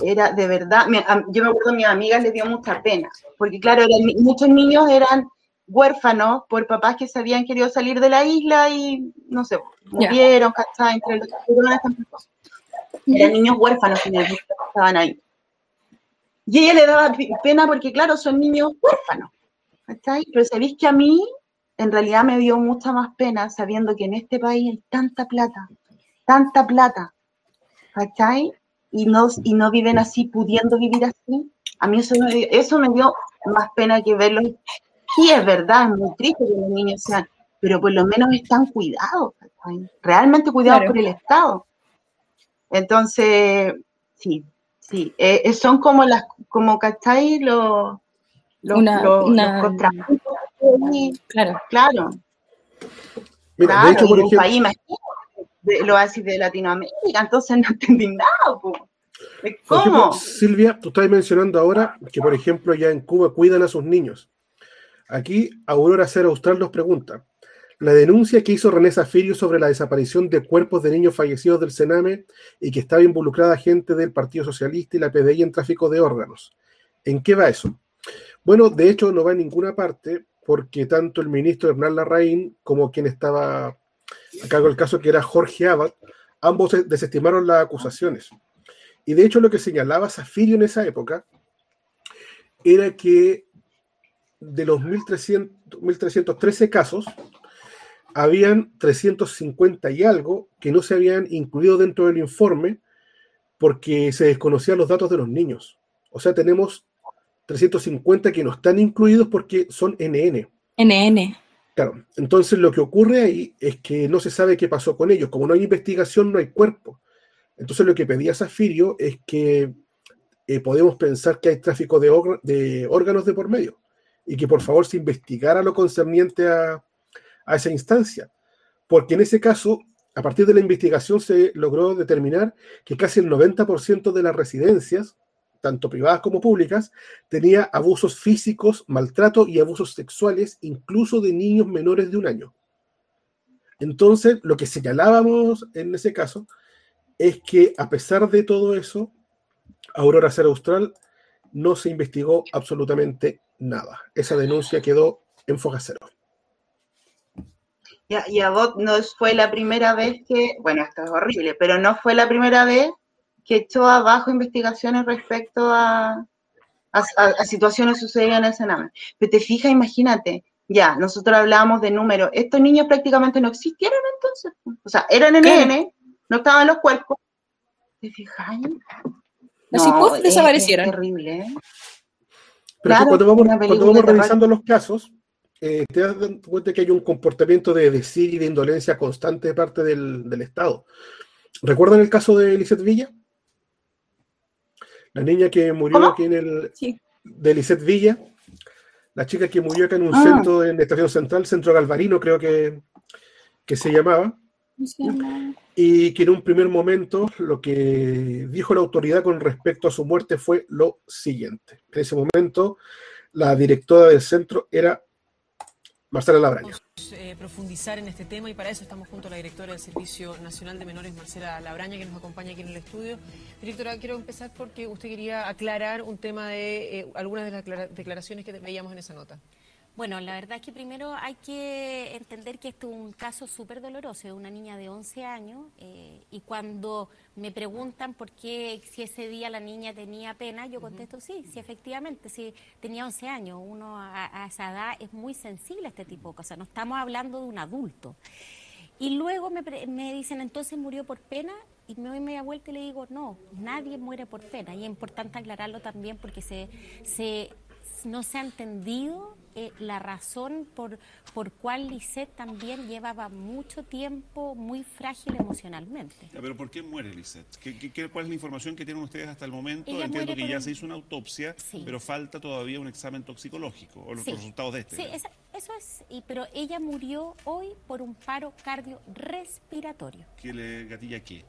era de verdad, yo me acuerdo a mis amigas les dio mucha pena, porque claro, muchos niños eran huérfanos por papás que se habían querido salir de la isla y, no sé, murieron, yeah. Entre los Eran niños huérfanos que estaban ahí. Y ella le daba pena porque, claro, son niños huérfanos. ¿cachai? Pero sabéis que a mí, en realidad, me dio mucha más pena sabiendo que en este país hay tanta plata, tanta plata, ¿cachai? Y no, y no viven así, pudiendo vivir así. A mí eso me, eso me dio más pena que verlos. Sí, es verdad, es muy triste que los niños sean, pero por lo menos están cuidados, ¿cachai? realmente cuidados por el Estado. Entonces, sí, Sí, eh, eh, son como las, como, ¿cachai? Los, los, una, Claro. Claro. Mira, de hecho, por un país lo así de Latinoamérica, entonces no entendí nada. ¿Cómo? Silvia, tú estás mencionando ahora que, por ejemplo, ya en Cuba cuidan a sus niños. Aquí, Aurora Cero Austral nos pregunta, la denuncia que hizo René Zafirio sobre la desaparición de cuerpos de niños fallecidos del Sename y que estaba involucrada gente del Partido Socialista y la PDI en tráfico de órganos. ¿En qué va eso? Bueno, de hecho no va a ninguna parte porque tanto el ministro Hernán Larraín como quien estaba a cargo del caso, que era Jorge Abad, ambos desestimaron las acusaciones. Y de hecho lo que señalaba Zafirio en esa época era que de los 1300, 1313 casos, habían 350 y algo que no se habían incluido dentro del informe porque se desconocían los datos de los niños. O sea, tenemos 350 que no están incluidos porque son NN. NN. Claro, entonces lo que ocurre ahí es que no se sabe qué pasó con ellos. Como no hay investigación, no hay cuerpo. Entonces lo que pedía Zafirio es que eh, podemos pensar que hay tráfico de, órganos de por medio y que por favor se investigara lo concerniente a, a esa instancia, porque en ese caso, a partir de la investigación se logró determinar que casi el 90% de las residencias, tanto privadas como públicas, tenía abusos físicos, maltrato y abusos sexuales, incluso de niños menores de un año. Entonces, lo que señalábamos en ese caso es que a pesar de todo eso, Aurora Ser Austral no se investigó absolutamente nada. Esa denuncia quedó en foja cero. Y a, vos no fue la primera vez que, bueno, esto es horrible, pero no fue la primera vez que echó abajo investigaciones respecto a, a, situaciones sucedidas en el Sename. Pero te fijas, imagínate, ya, nosotros hablábamos de números, estos niños prácticamente no existieron entonces, o sea, eran NN, no estaban en los cuerpos. ¿Te fijas? Los no, desaparecieron. Es terrible, ¿eh? Pero cuando vamos, cuando vamos revisando los casos, eh, te das cuenta que hay un comportamiento de decir y de indolencia constante de parte del, Estado. ¿Recuerdan el caso de Lisette Villa? La niña que murió aquí en el. De Lisette Villa. La chica que murió acá en un ah. centro, en la estación central, Centro Galvarino, creo que, que se llamaba. Y que en un primer momento lo que dijo la autoridad con respecto a su muerte fue lo siguiente. En ese momento, la directora del centro era Marcela Labraña. Eh, profundizar en este tema y para eso estamos junto a la directora del Servicio Nacional de Menores, Marcela Labraña, que nos acompaña aquí en el estudio. Directora, quiero empezar porque usted quería aclarar un tema de eh, algunas de las declaraciones que veíamos en esa nota. Bueno, la verdad es que primero hay que entender que esto es un caso súper doloroso, es una niña de 11 años eh, y cuando me preguntan por qué, si ese día la niña tenía pena, yo contesto sí, sí, efectivamente, sí, tenía 11 años, uno a, esa edad es muy sensible a este tipo de cosas, no estamos hablando de un adulto. Y luego me, me dicen, entonces murió por pena, y me doy media vuelta y le digo, no, nadie muere por pena. Y es importante aclararlo también porque se, se, no se ha entendido eh, la razón por, por cual Lisette también llevaba mucho tiempo muy frágil emocionalmente. pero ¿por qué muere Lisette? ¿Qué, cuál es la información que tienen ustedes hasta el momento? Entiendo que ya se hizo una autopsia, pero falta todavía un examen toxicológico o los resultados de este. Sí, eso es, y, pero ella murió hoy por un paro cardiorrespiratorio. ¿Qué le gatilla qué?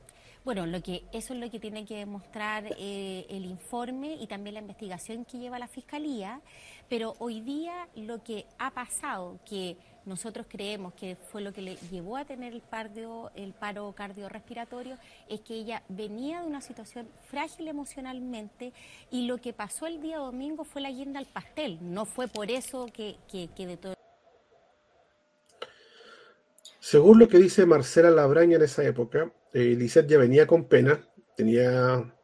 Bueno, lo que, eso es lo que tiene que demostrar eh, el informe y también la investigación que lleva la Fiscalía, pero hoy día lo que ha pasado, que nosotros creemos que fue lo que le llevó a tener el, el paro cardiorrespiratorio, es que ella venía de una situación frágil emocionalmente y lo que pasó el día domingo fue la guinda al pastel, no fue por eso que, que, de todo... Según lo que dice Marcela Labraña en esa época, eh, Lisette ya venía con pena, tenía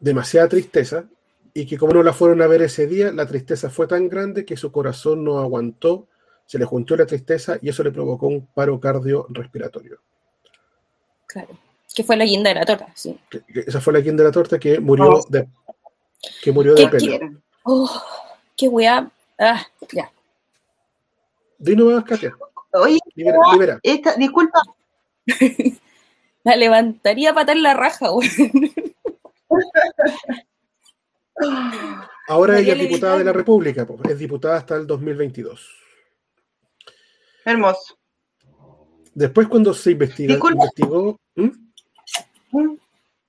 demasiada tristeza y que como no la fueron a ver ese día, la tristeza fue tan grande que su corazón no aguantó, se le juntó la tristeza y eso le provocó un paro cardiorrespiratorio. Claro, que fue la guinda de la torta, sí. esa fue la guinda de la torta que murió oh. de, que murió de pena. Oh, qué weá. Ah, ya. Dino más, Katia. Oye, Esta, disculpa, La levantaría para patar la raja, güey. Ahora ella es diputada de la República, es diputada hasta el 2022. Hermoso. Después cuando se investiga, investigó... ¿Mm? ¿Mm?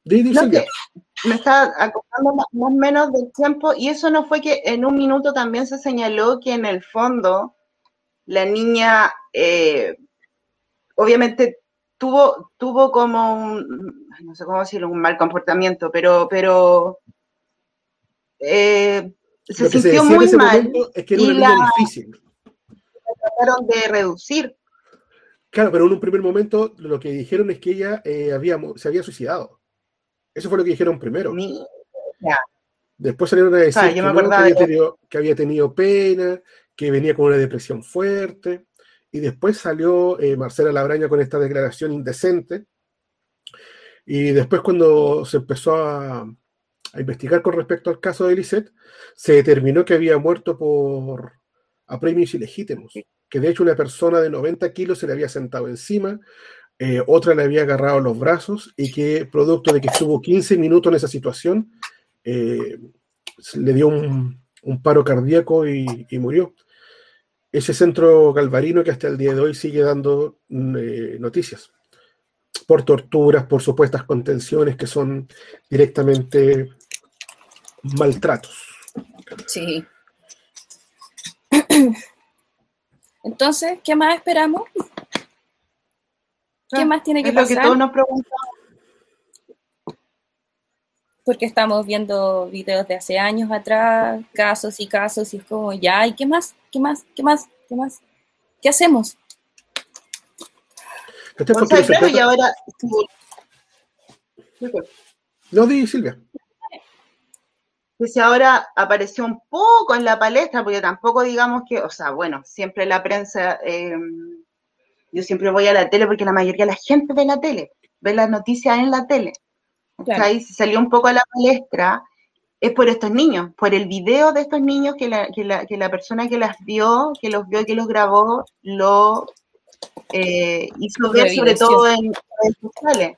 me está acordando más o menos del tiempo y eso no fue que en un minuto también se señaló que en el fondo la niña eh, obviamente tuvo, tuvo como un, no sé cómo decirlo, un mal comportamiento, pero, pero eh, se sintió muy mal. Es que era una niña difícil. Trataron de reducir. Claro, pero en un primer momento lo que dijeron es que ella eh, había, se había suicidado. Eso fue lo que dijeron primero. Después salieron a decir que, había tenido, pena, que venía con una depresión fuerte. Y después salió eh, Marcela Labraña con esta declaración indecente. Y después cuando se empezó a, a investigar con respecto al caso de Lisette, se determinó que había muerto por apremios ilegítimos. Que de hecho una persona de 90 kilos se le había sentado encima, eh, otra le había agarrado los brazos y que producto de que estuvo 15 minutos en esa situación, eh, le dio un, paro cardíaco y, murió. Ese centro galvarino que hasta el día de hoy sigue dando mm, eh, noticias por torturas, por supuestas contenciones que son directamente maltratos. Sí. Entonces, ¿qué más esperamos? ¿Qué ah, más tiene que pasar? Lo que todos nos preguntamos. Porque estamos viendo videos de hace años atrás, casos y casos, y es como, ya, ¿y qué más? ¿Qué más? ¿Qué más? ¿Qué más? ¿Qué hacemos? y ahora... No, di Silvia. Que si ahora apareció un poco en la palestra, porque tampoco digamos que, o sea, bueno, siempre la prensa... Eh, yo siempre voy a la tele porque la mayoría de la gente ve la tele, ve las noticias en la tele. Ahí se salió un poco a la palestra, es por estos niños, por el video de estos niños que la, que la, que la persona que las vio, que los vio y que los grabó, lo eh, hizo ver sobre todo en redes sociales.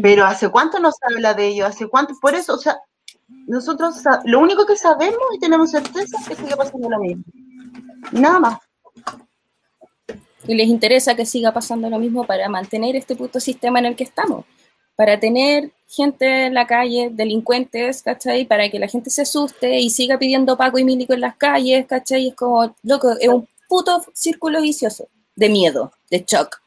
Pero ¿hace cuánto no se habla de ello? ¿Hace cuánto? Por eso, o sea, nosotros lo único que sabemos y tenemos certeza es que sigue pasando lo mismo. Nada más y les interesa que siga pasando lo mismo para mantener este puto sistema en el que estamos, para tener gente en la calle, delincuentes, ¿cachai? Para que la gente se asuste y siga pidiendo Paco y Milico en las calles, ¿cachai? Es como, loco, es un puto círculo vicioso de miedo, de shock.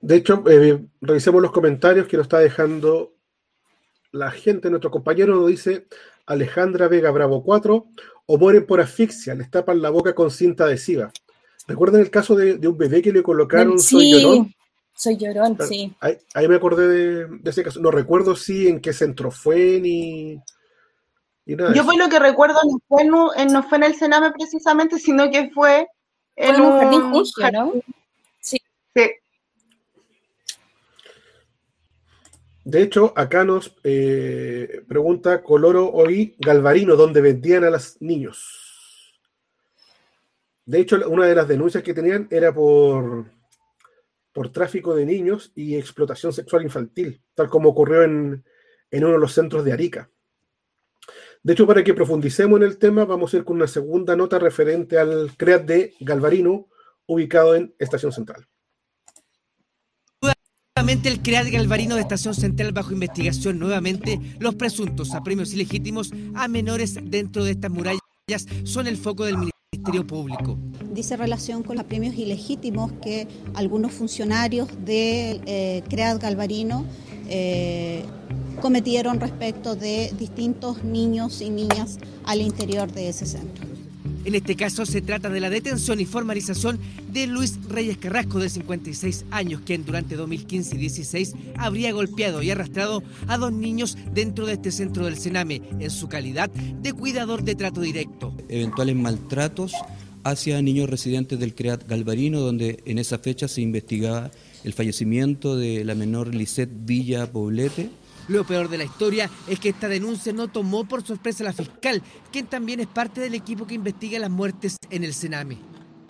De hecho, eh, revisemos los comentarios que nos está dejando la gente. Nuestro compañero nos dice Alejandra Vega Bravo 4 o mueren por asfixia, les tapan la boca con cinta adhesiva. ¿Recuerdan el caso de, un bebé que le colocaron sí, Soy Llorón? Soy Llorón, sí. Ahí, me acordé de, ese caso. No recuerdo si en qué centro fue ni, nada. Yo fue lo que recuerdo, no fue, en, no fue en el Sename precisamente, sino que fue en, un jardín justo, ¿no? Sí. sí. De hecho, acá nos eh, pregunta Coloro Oí Galvarino, ¿dónde vendían a los niños. De hecho, una de las denuncias que tenían era por, por tráfico de niños y explotación sexual infantil, tal como ocurrió en, uno de los centros de Arica. De hecho, para que profundicemos en el tema, vamos a ir con una segunda nota referente al CREAT de Galvarino, ubicado en Estación Central. El CREAD Galvarino de Estación Central bajo investigación. Nuevamente los presuntos apremios ilegítimos a menores dentro de estas murallas son el foco del Ministerio Público. Dice relación con los apremios ilegítimos que algunos funcionarios del eh, CREAD Galvarino eh, cometieron respecto de distintos niños y niñas al interior de ese centro. En este caso se trata de la detención y formalización de Luis Reyes Carrasco, de 56 años, quien durante 2015 y 16 habría golpeado y arrastrado a dos niños dentro de este centro del Sename, en su calidad de cuidador de trato directo. Eventuales maltratos hacia niños residentes del CREAT Galvarino, donde en esa fecha se investigaba el fallecimiento de la menor Lisette Villa Poblete lo peor de la historia es que esta denuncia no tomó por sorpresa a la fiscal, quien también es parte del equipo que investiga las muertes en el Sename.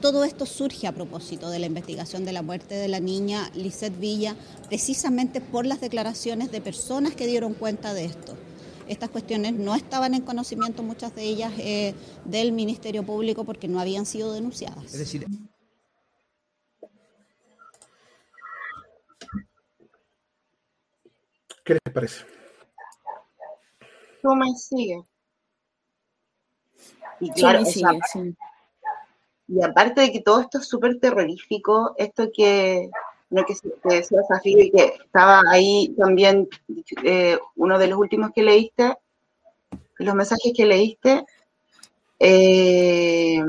Todo esto surge a propósito de la investigación de la muerte de la niña Lisette Villa, precisamente por las declaraciones de personas que dieron cuenta de esto. Estas cuestiones no estaban en conocimiento, muchas de ellas, eh, del Ministerio Público porque no habían sido denunciadas. Es decir, ¿Qué les parece? Tú me sigues. Y Y aparte de que todo esto es súper terrorífico, esto que, lo que, decía Zafiro y que estaba ahí también eh, uno de los últimos que leíste, los mensajes que leíste, eh,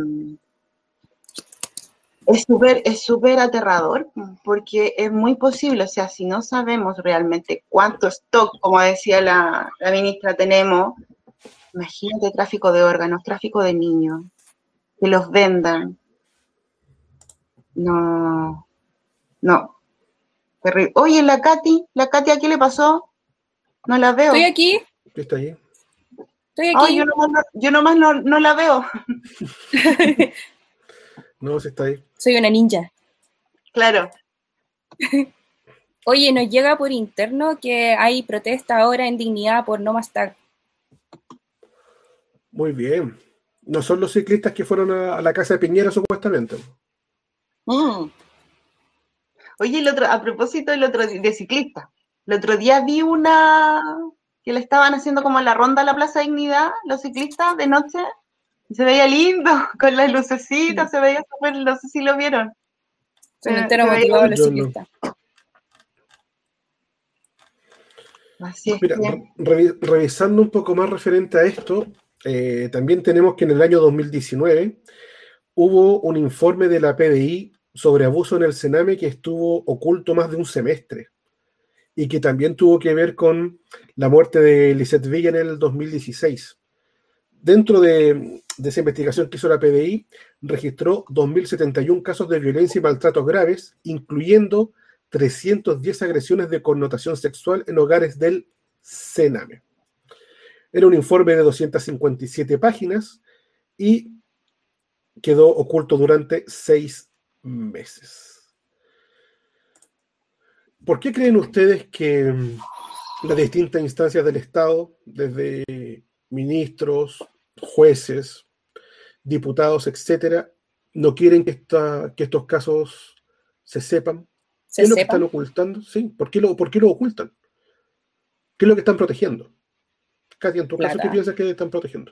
es súper es súper aterrador porque es muy posible, o sea, si no sabemos realmente cuánto stock, como decía la, la ministra, tenemos, imagínate tráfico de órganos, tráfico de niños, que los vendan. No, no, terrible. Oye, la Katy, la Katy, ¿a qué le pasó? No la veo. Estoy aquí. Está ahí. Estoy aquí. yo nomás, yo nomás no, no la veo. No, se está ahí. Soy una ninja. Claro. Oye, nos llega por interno que hay protesta ahora en dignidad por no más tag. Muy bien. No son los ciclistas que fueron a, la casa de Piñera supuestamente. Mm. Oye, el otro, a propósito del otro de ciclista, el otro día vi una que le estaban haciendo como la ronda a la Plaza Dignidad, los ciclistas de noche, se veía lindo, con las lucecitas, se veía súper, no sé si lo vieron. Se me entero motivado los ciclistas. Mira, revisando un poco más referente a esto, eh, también tenemos que en el año 2019 hubo un informe de la PDI sobre abuso en el Sename que estuvo oculto más de un semestre y que también tuvo que ver con la muerte de Lisette Villa en el 2016. Dentro de, esa investigación que hizo la PDI, registró 2.071 casos de violencia y maltratos graves, incluyendo 310 agresiones de connotación sexual en hogares del Sename. Era un informe de 257 páginas y quedó oculto durante seis meses. ¿Por qué creen ustedes que las distintas instancias del Estado, desde ministros, jueces, diputados, etcétera, no quieren que, que estos casos se sepan. ¿Qué es lo que están ocultando? Sí, ¿por qué, lo, ¿por qué lo ocultan? ¿Qué es lo que están protegiendo? Katy, en tu caso, ¿qué piensas que están protegiendo?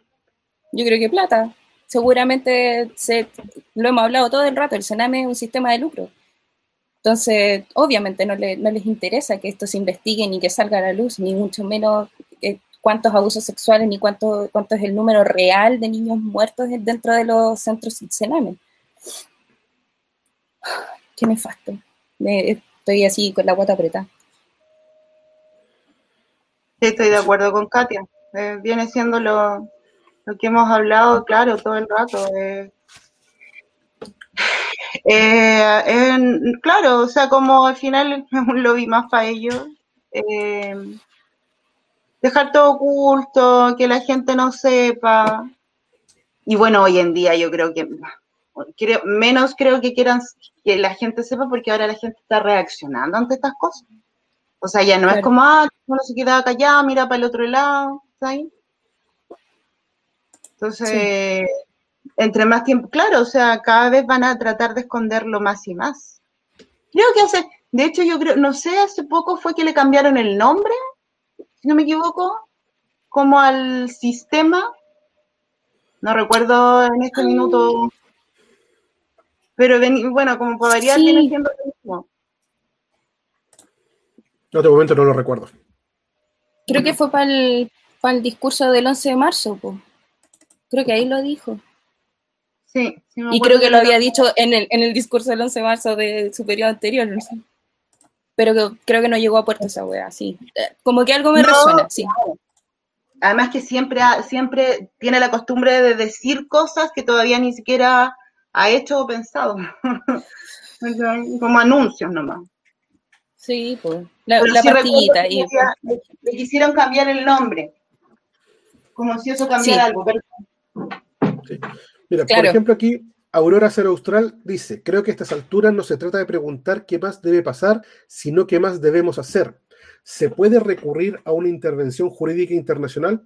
Yo creo que plata. Seguramente se, lo hemos hablado todo el rato, el Sename es un sistema de lucro. Entonces, obviamente no, le, no les interesa que esto se investigue ni que salga a la luz, ni mucho menos eh, cuántos abusos sexuales ni cuánto, cuánto es el número real de niños muertos dentro de los centros Sename. Qué nefasto. estoy así con la guata apretada. Estoy de acuerdo con Katia. Eh, viene siendo lo, que hemos hablado, claro, todo el rato. Eh, eh, claro, o sea, como al final es un lobby más para ellos. Dejar todo oculto, que la gente no sepa. Y bueno, hoy en día yo creo que creo, menos creo que quieran que la gente sepa porque ahora la gente está reaccionando ante estas cosas. O sea, ya no es como, ah, uno se queda callado, mira para el otro lado, ¿sabes? Entonces, entre más tiempo, claro, o sea, cada vez van a tratar de esconderlo más y más. Creo que hace, de hecho yo creo, no sé, hace poco fue que le cambiaron el nombre, si no me equivoco, como al sistema. No recuerdo en este minuto. Pero bueno, como podría sí. viene siendo lo mismo. En otro momento no lo recuerdo. Creo que fue para el, el, discurso del 11 de marzo, creo que ahí lo dijo. Sí, sí y creo que lo había dicho en el, en el discurso del 11 de marzo de su periodo anterior, pero que, creo que no llegó a puerto esa wea, sí. Como que algo me resuena, sí. Además que siempre, siempre tiene la costumbre de decir cosas que todavía ni siquiera ha hecho o pensado. Como anuncios nomás. Sí, pues. La, la Y... Le, quisieron cambiar el nombre. Como si eso cambiara algo. Mira, por ejemplo, aquí Aurora Cero Austral dice: Creo que a estas alturas no se trata de preguntar qué más debe pasar, sino qué más debemos hacer. ¿Se puede recurrir a una intervención jurídica internacional?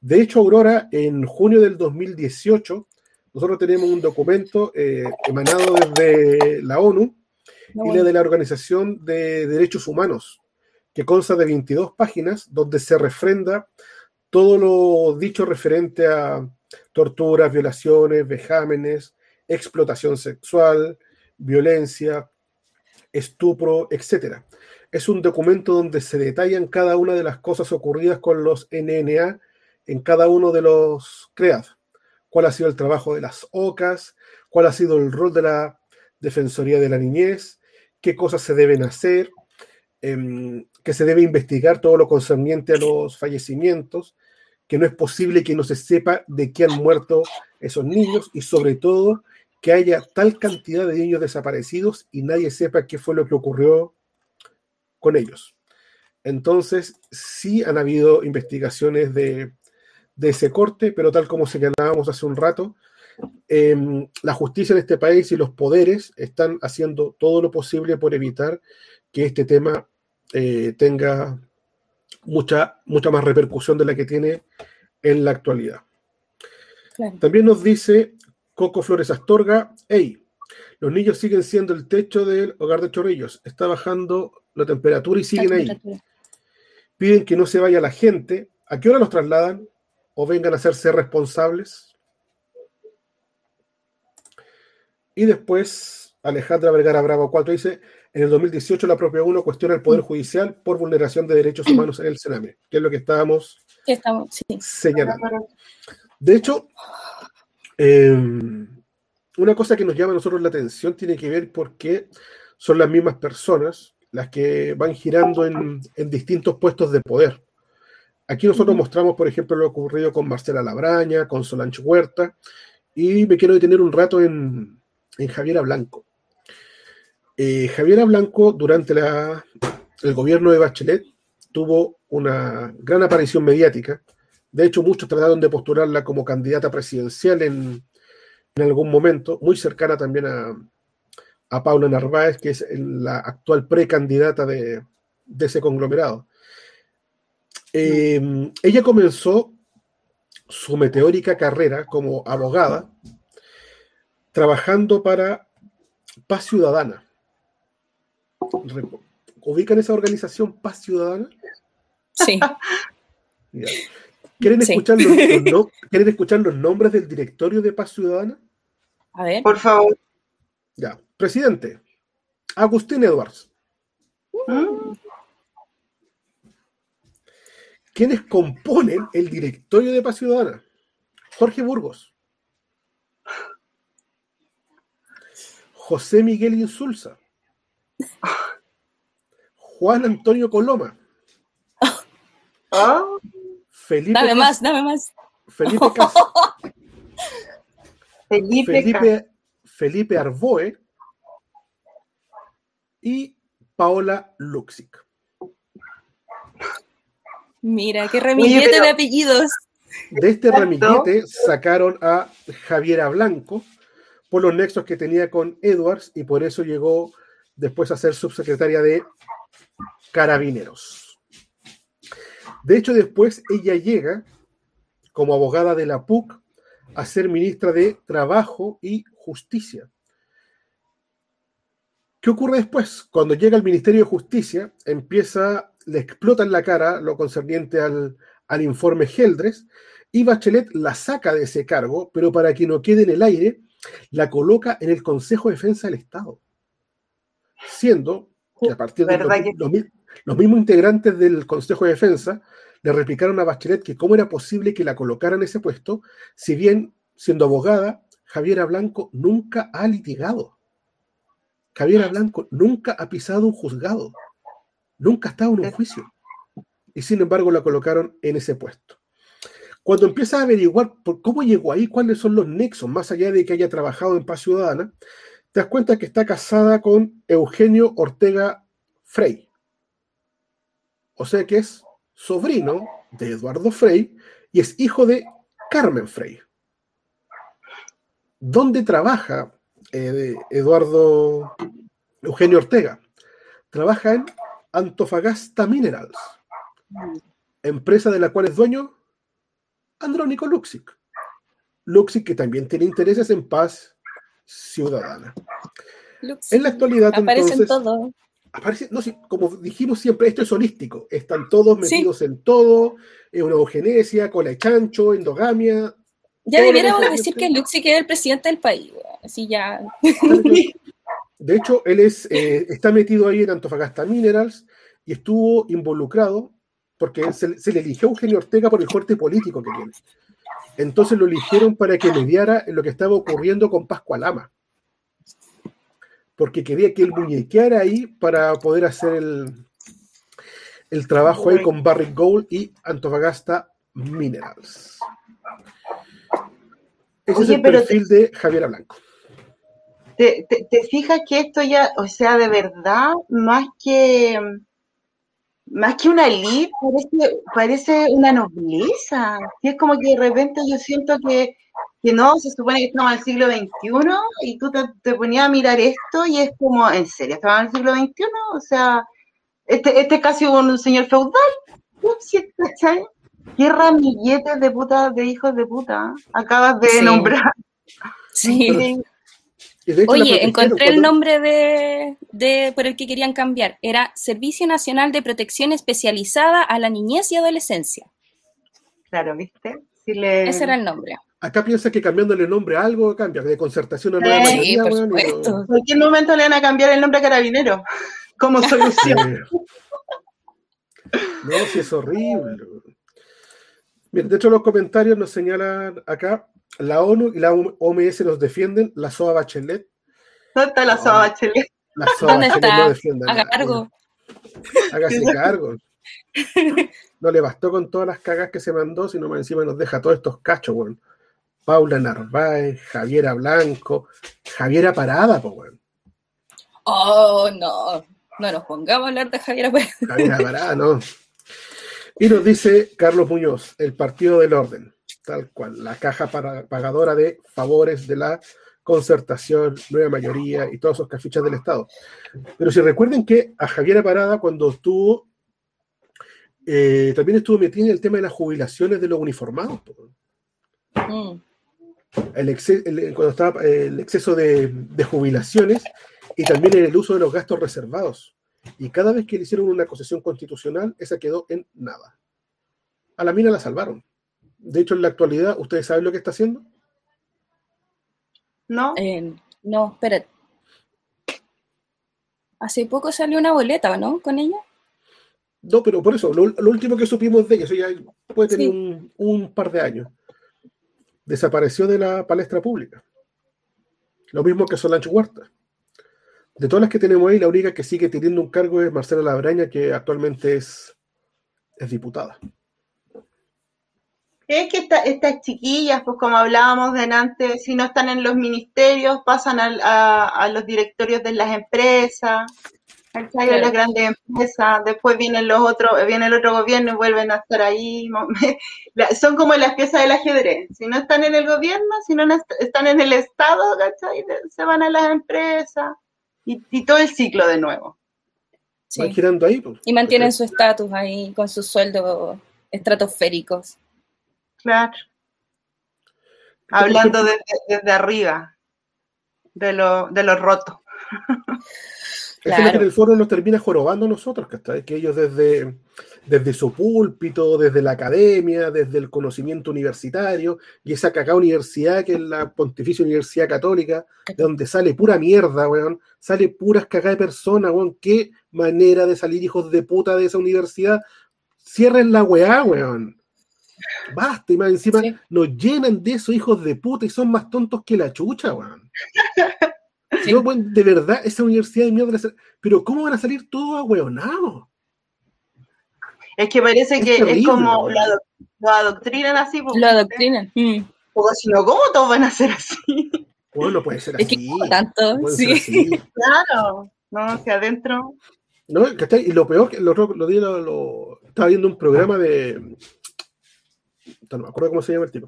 De hecho, Aurora, en junio del 2018, nosotros tenemos un documento eh, emanado desde la ONU y la de la Organización de Derechos Humanos, que consta de 22 páginas, donde se refrenda todo lo dicho referente a torturas, violaciones, vejámenes, explotación sexual, violencia, estupro, etc. Es un documento donde se detallan cada una de las cosas ocurridas con los NNA en cada uno de los CREAD. Cuál ha sido el trabajo de las OCAS, cuál ha sido el rol de la Defensoría de la Niñez, qué cosas se deben hacer, em, que se debe investigar todo lo concerniente a los fallecimientos, que no es posible que no se sepa de qué han muerto esos niños y sobre todo que haya tal cantidad de niños desaparecidos y nadie sepa qué fue lo que ocurrió con ellos. Entonces, sí han habido investigaciones de, ese corte, pero tal como señalábamos hace un rato, em, la justicia en este país y los poderes están haciendo todo lo posible por evitar que este tema eh, tenga mucha, mucha más repercusión de la que tiene en la actualidad. También nos dice Coco Flores Astorga, hey, los niños siguen siendo el techo del hogar de Chorrillos, está bajando la temperatura y siguen ahí. Piden que no se vaya la gente. ¿A qué hora los trasladan? ¿O vengan a hacerse responsables? Y después, Alejandra Vergara Bravo 4 dice, en el 2018 la propia UNO cuestiona el Poder Judicial por vulneración de derechos humanos en el Sename, que es lo que estábamos, señalando. De hecho, em, una cosa que nos llama a nosotros la atención tiene que ver porque son las mismas personas las que van girando en, distintos puestos de poder. Aquí nosotros mostramos, por ejemplo, lo ocurrido con Marcela Labraña, con Solange Huerta, y me quiero detener un rato en, en Javiera Blanco. Eh, Javiera Blanco, durante el gobierno de Bachelet, tuvo una gran aparición mediática. De hecho, muchos trataron de postularla como candidata presidencial en, algún momento, muy cercana también a, Paula Narváez, que es la actual precandidata de, de ese conglomerado. Eh, ella comenzó su meteórica carrera como abogada trabajando para Paz Ciudadana, ¿Ubican esa organización Paz Ciudadana? Sí. ¿Quieren, escuchar los, ¿Quieren escuchar los nombres del directorio de Paz Ciudadana? A ver. Por favor. Ya. Presidente, Agustín Edwards. Mm. ¿Quiénes componen el directorio de Paz Ciudadana? Jorge Burgos. José Miguel Insulza. Juan Antonio Coloma. Ah. Felipe dame más, dame más. Felipe Felipe, Felipe, Arboe y Paola Luxic. Mira, qué ramillete de apellidos. De este ramillete sacaron a Javiera Blanco por los nexos que tenía con Edwards y por eso llegó después a ser subsecretaria de Carabineros. De hecho, después ella llega como abogada de la PUC a ser ministra de Trabajo y Justicia. ¿Qué ocurre después? Cuando llega al Ministerio de Justicia, empieza, le explota en la cara lo concerniente al, al informe Geldres y Bachelet la saca de ese cargo, pero para que no quede en el aire, la coloca en el Consejo de Defensa del Estado siendo que a partir de los, mismos integrantes del Consejo de Defensa le replicaron a Bachelet que cómo era posible que la colocaran en ese puesto, si bien siendo abogada, Javiera Blanco nunca ha litigado. Javiera Blanco nunca ha pisado un juzgado, nunca ha estado en un juicio. Y sin embargo la colocaron en ese puesto. Cuando empieza a averiguar por cómo llegó ahí, cuáles son los nexos, más allá de que haya trabajado en paz ciudadana, te das cuenta que está casada con Eugenio Ortega Frey. O sea que es sobrino de Eduardo Frey y es hijo de Carmen Frey. ¿Dónde trabaja eh, Eduardo Eugenio Ortega? Trabaja en Antofagasta Minerals, empresa de la cual es dueño Andrónico Luxic. Luxic que también tiene intereses en paz ciudadana. en la actualidad, aparecen todo. Aparece, no sé, como dijimos siempre, esto es holístico, están todos metidos en todo, eugenesia, cola de chancho, endogamia. Ya debiéramos decir que Luxi queda el presidente del país, así ya. De hecho, él es, eh, está metido ahí en Antofagasta Minerals y estuvo involucrado porque se, se, le eligió a Eugenio Ortega por el corte político que tiene. Entonces lo eligieron para que mediara en lo que estaba ocurriendo con Pascualama porque quería que él muñequeara ahí para poder hacer el, el trabajo ahí con Barrick Gold y Antofagasta Minerals. Ese es el perfil de Javier Blanco. Te, te, fijas que esto ya, o sea, de verdad, más que más que una elite, parece, parece una nobleza. Y es como que de repente yo siento que que no, se supone que estamos en el siglo XXI y tú te, ponías a mirar esto y es como, ¿en serio? ¿Estamos en el siglo XXI? O sea, este, este es casi un señor feudal. ¿Qué ramilletes de puta, de hijos de puta acabas de nombrar? Sí. Oye, encontré el nombre de, de, por el que querían cambiar. Era Servicio Nacional de Protección Especializada a la Niñez y Adolescencia. Claro, ¿viste? Ese era el nombre acá piensa que cambiándole el nombre a algo cambia, de concertación a nueva sí, por supuesto. En cualquier momento le van a cambiar el nombre a Carabinero, como solución. no, si es horrible. Bien, de hecho los comentarios nos señalan acá, la ONU y la OMS nos defienden, la SOA Bachelet. ¿Dónde está la SOA Bachelet? La SOA ¿Dónde Bachelet está? no defiende. Haga cargo. Hágase cargo. No le bastó con todas las cagas que se mandó, sino más encima nos deja todos estos cachos, weón. Paula Narváez, Javiera Blanco, Javiera Parada, pues, weón. Oh, no. No nos pongamos a hablar de Javiera Parada. Javiera Parada, no. Y nos dice Carlos Muñoz, el Partido del Orden, tal cual, la caja pagadora de favores de la concertación, nueva mayoría y todos esos cafichas del Estado. Pero si recuerden que a Javiera Parada, cuando estuvo, eh, también estuvo metida en el tema de las jubilaciones de los uniformados. Mm el, cuando estaba el exceso de, jubilaciones y también en el uso de los gastos reservados. Y cada vez que le hicieron una concesión constitucional, esa quedó en nada. A la mina la salvaron. De hecho, en la actualidad, ¿ustedes saben lo que está haciendo? No. Eh, no, espérate. Hace poco salió una boleta, ¿no? Con ella. No, pero por eso, lo, último que supimos de ella, eso ya puede tener un, un, par de años desapareció de la palestra pública. Lo mismo que Solange Huerta. De todas las que tenemos ahí, la única que sigue teniendo un cargo es Marcela Labraña, que actualmente es, es diputada. Es que estas chiquillas, pues como hablábamos de antes, si no están en los ministerios, pasan a los directorios de las empresas, hay las grandes empresas, después vienen los otros, viene el otro gobierno y vuelven a estar ahí. Son como las piezas del ajedrez. Si no están en el gobierno, si no están en el Estado, ¿cachai? Se van a las empresas y, todo el ciclo de nuevo. girando ahí. Pues. Y mantienen su estatus ahí con sus sueldos estratosféricos. Claro. Hablando desde, arriba, de lo, de lo roto. Es lo que en el foro nos termina jorobando a nosotros, que, que ellos desde, desde su púlpito, desde la academia, desde el conocimiento universitario, y esa cacá universidad que es la Pontificia Universidad Católica, de donde sale pura mierda, weón, sale puras cagá de personas, weón, qué manera de salir hijos de puta de esa universidad. Cierren la weá, weón. Basta, y más encima nos llenan de esos hijos de puta y son más tontos que la chucha, weón. De verdad, esa universidad de mierda, pero ¿cómo van a salir todos ahueonados? Es que parece que es como lo, adoctrinan así. Lo adoctrinan. Mm. Porque si no, ¿cómo todos van a ser así? Bueno, puede ser así. Es que tanto, sí. Claro, no, hacia adentro. No, Y lo peor, que lo, lo, lo, estaba viendo un programa de. No me acuerdo cómo se llama el tipo.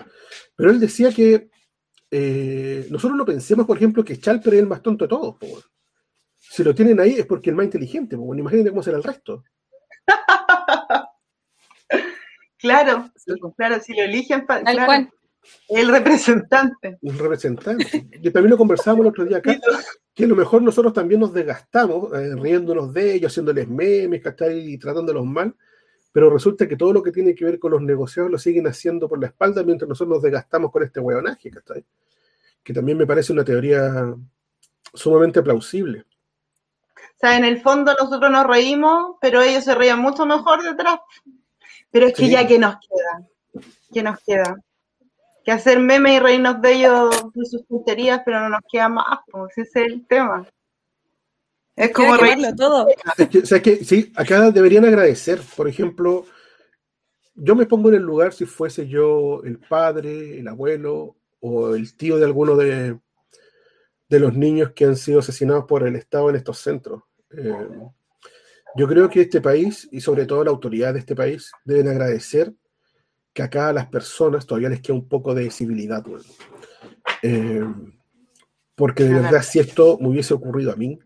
Pero él decía que eh, nosotros no pensemos, por ejemplo, que Chalper es el más tonto de todos. Si lo tienen ahí es porque es el más inteligente. Imagínate cómo será el resto. claro, claro, si lo eligen, claro, el representante. Un representante. Y también lo conversábamos el otro día acá, que a lo mejor nosotros también nos desgastamos eh, riéndonos de ellos, haciéndoles memes, ¿cachai? Y tratándolos mal, pero resulta que todo lo que tiene que ver con los negociados lo siguen haciendo por la espalda mientras nosotros nos desgastamos con este hueonaje, ¿cachai? Que también me parece una teoría sumamente plausible. O sea, en el fondo nosotros nos reímos, pero ellos se reían mucho mejor detrás. Pero es que ya que nos queda, que nos queda. Que hacer memes y reírnos de ellos, de sus tonterías, pero no nos queda más, pues ese es el tema. Es como reírlo todo. o sea, que sí, acá deberían agradecer. Por ejemplo, yo me pongo en el lugar si fuese yo el padre, el abuelo o el tío de alguno de, de los niños que han sido asesinados por el Estado en estos centros. Eh, yo creo que este país, y sobre todo la autoridad de este país, deben agradecer que acá a las personas todavía les queda un poco de civilidad. Eh, porque de verdad, si esto me hubiese ocurrido a mí,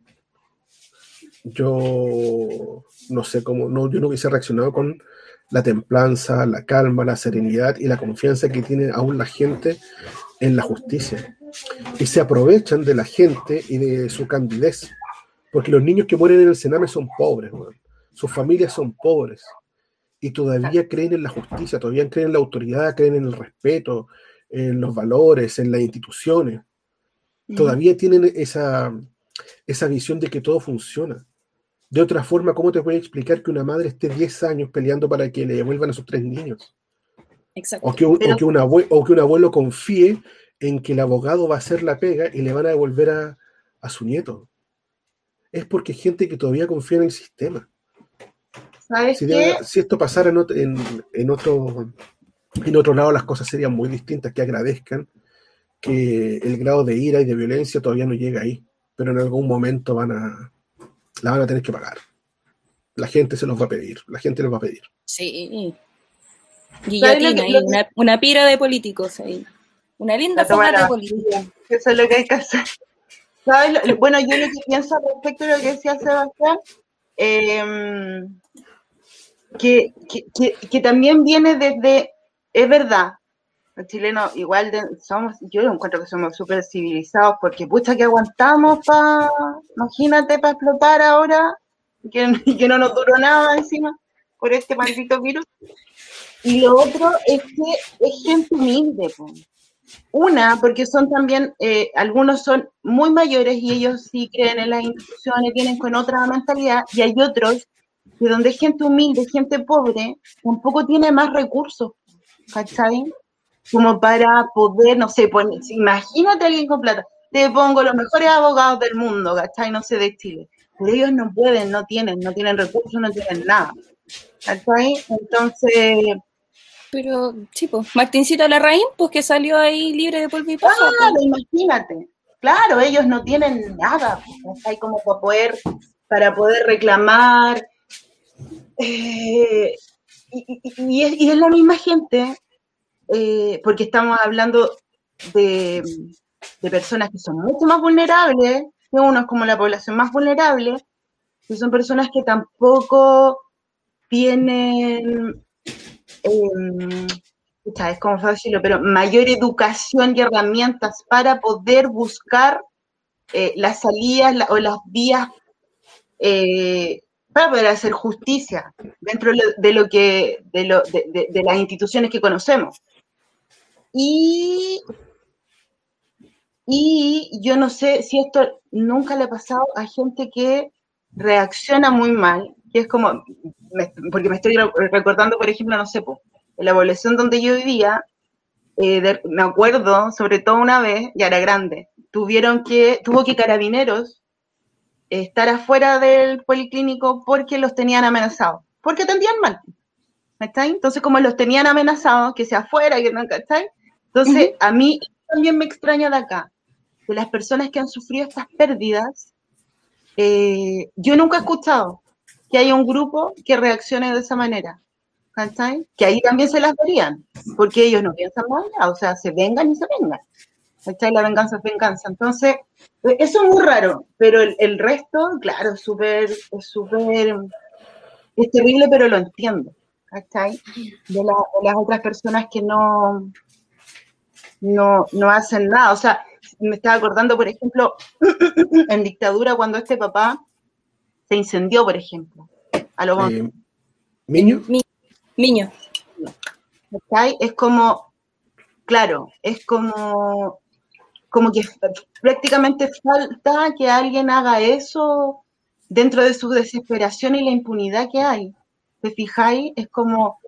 yo no sé cómo, no, yo no hubiese reaccionado con la templanza, la calma, la serenidad y la confianza que tiene aún la gente en la justicia. Y se aprovechan de la gente y de su candidez. Porque los niños que mueren en el Sename son pobres, sus familias son pobres. Y todavía creen en la justicia, todavía creen en la autoridad, creen en el respeto, en los valores, en las instituciones. Todavía tienen esa, esa visión de que todo funciona. De otra forma, ¿cómo te puede explicar que una madre esté 10 años peleando para que le devuelvan a sus tres niños? O, que un, abuelo, o que un abuelo confíe en que el abogado va a hacer la pega y le van a devolver a, a su nieto es porque hay gente que todavía confía en el sistema. si, esto pasara en, otro, en, otro, lado, las cosas serían muy distintas, que agradezcan que el grado de ira y de violencia todavía no llega ahí, pero en algún momento van a, la van a tener que pagar. La gente se los va a pedir, la gente los va a pedir. Sí. Guillotina, una, una pira de políticos ahí. Una linda fogata política. Eso es lo que hay que hacer. Bueno, yo lo que pienso respecto a lo que decía Sebastián, em, que, que, también viene desde, es verdad, los chilenos igual somos, yo encuentro que somos súper civilizados porque pucha que aguantamos para, imagínate, para explotar ahora, que, que, no nos duró nada encima por este maldito virus. Y lo otro es que es gente humilde. Una, porque son también, eh, algunos son muy mayores y ellos sí creen en las instituciones, tienen con otra mentalidad, y hay otros que donde hay gente humilde, gente pobre, tampoco tiene más recursos, ¿cachai? Como para poder, no sé, poner, imagínate a alguien con plata, te pongo los mejores abogados del mundo, ¿cachai? No sé, de Chile. Pero ellos no pueden, no tienen, no tienen recursos, no tienen nada. ¿Cachai? Entonces, pero, sí, pues, Martincito Larraín, pues que salió ahí libre de polvo y paja. Claro, imagínate. Claro, ellos no tienen nada, pues, hay como para poder, para poder reclamar. Eh, y, es, la misma gente, eh, porque estamos hablando de, de, personas que son mucho más vulnerables, que uno es como la población más vulnerable, que son personas que tampoco tienen eh, es como decirlo, pero mayor educación y herramientas para poder buscar eh, las salidas o las vías eh, para poder hacer justicia dentro de lo que de, lo, de, las instituciones que conocemos. Y, y yo no sé si esto nunca le ha pasado a gente que reacciona muy mal, que es como, porque me estoy recordando, por ejemplo, no sé, en la población donde yo vivía, eh, me acuerdo, sobre todo una vez, ya era grande, tuvieron que, tuvo que carabineros estar afuera del policlínico porque los tenían amenazados, porque atendían mal. Entonces, como los tenían amenazados, que sea afuera, que no, ¿cachai? Entonces, a mí también me extraña de acá, de las personas que han sufrido estas pérdidas, eh, yo nunca he escuchado que haya un grupo que reaccione de esa manera. ¿cachai? Que ahí también se las verían, porque ellos no piensan mal, o sea, se vengan y se vengan. ¿cachai? La venganza es venganza. Entonces, eso es muy raro, pero el, resto, claro, es súper, es súper, es terrible, pero lo entiendo, ¿cachai? De, de las otras personas que no, no, no hacen nada. O sea, me estaba acordando, por ejemplo, en dictadura cuando este papá se incendió, por ejemplo, a lo eh, ¿Miño? Miño. Es como, claro, es como, como que prácticamente falta que alguien haga eso dentro de su desesperación y la impunidad que hay. ¿Te fijáis? Es como,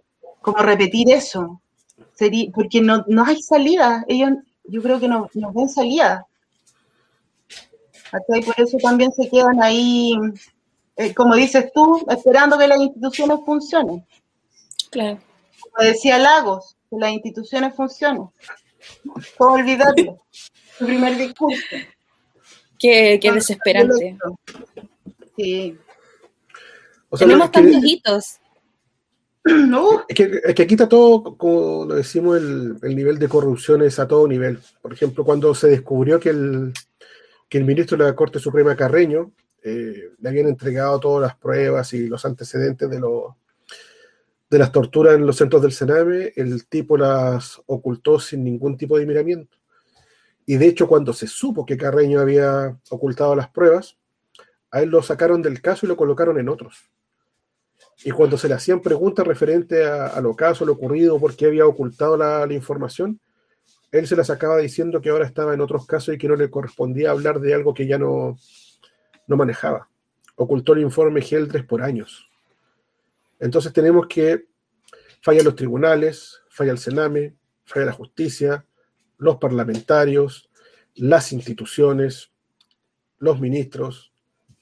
como repetir eso. Sería, porque no, no hay salida. Ellos, yo creo que no, no ven salida. Y por eso también se quedan ahí, eh, como dices tú, esperando que las instituciones funcionen. Claro. Como decía Lagos, que las instituciones funcionen. ¿Cómo olvidarlo? Su primer discurso. Qué, qué desesperante. Sí. Tenemos tan viejitos. No. Es que, es que, aquí está todo, como lo decimos, el, el, nivel de corrupción es a todo nivel. Por ejemplo, cuando se descubrió que el, que el ministro de la Corte Suprema Carreño eh, le habían entregado todas las pruebas y los antecedentes de, lo, de las torturas en los centros del Sename, el tipo las ocultó sin ningún tipo de miramiento. Y de hecho, cuando se supo que Carreño había ocultado las pruebas, a él lo sacaron del caso y lo colocaron en otros. Y cuando se le hacían preguntas referentes a, lo caso, lo ocurrido, por qué había ocultado la, la, información, él se las acaba diciendo que ahora estaba en otros casos y que no le correspondía hablar de algo que ya no, no manejaba. Ocultó el informe Geldres por años. Entonces tenemos que fallan los tribunales, falla el Sename, falla la justicia, los parlamentarios, las instituciones, los ministros,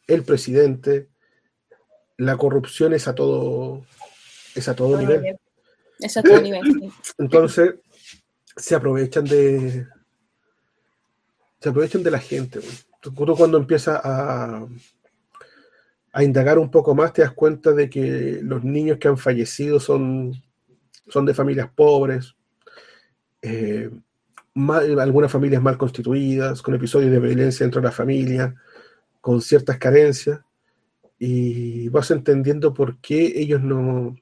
el presidente, la corrupción es a todo, es a todo, nivel. Es a todo nivel. Entonces, se aprovechan de. Se aprovechan de la gente. Tú, cuando empiezas a, a indagar un poco más, te das cuenta de que los niños que han fallecido son, son de familias pobres, eh, algunas familias mal constituidas, con episodios de violencia dentro de la familia, con ciertas carencias y vas entendiendo por qué ellos no,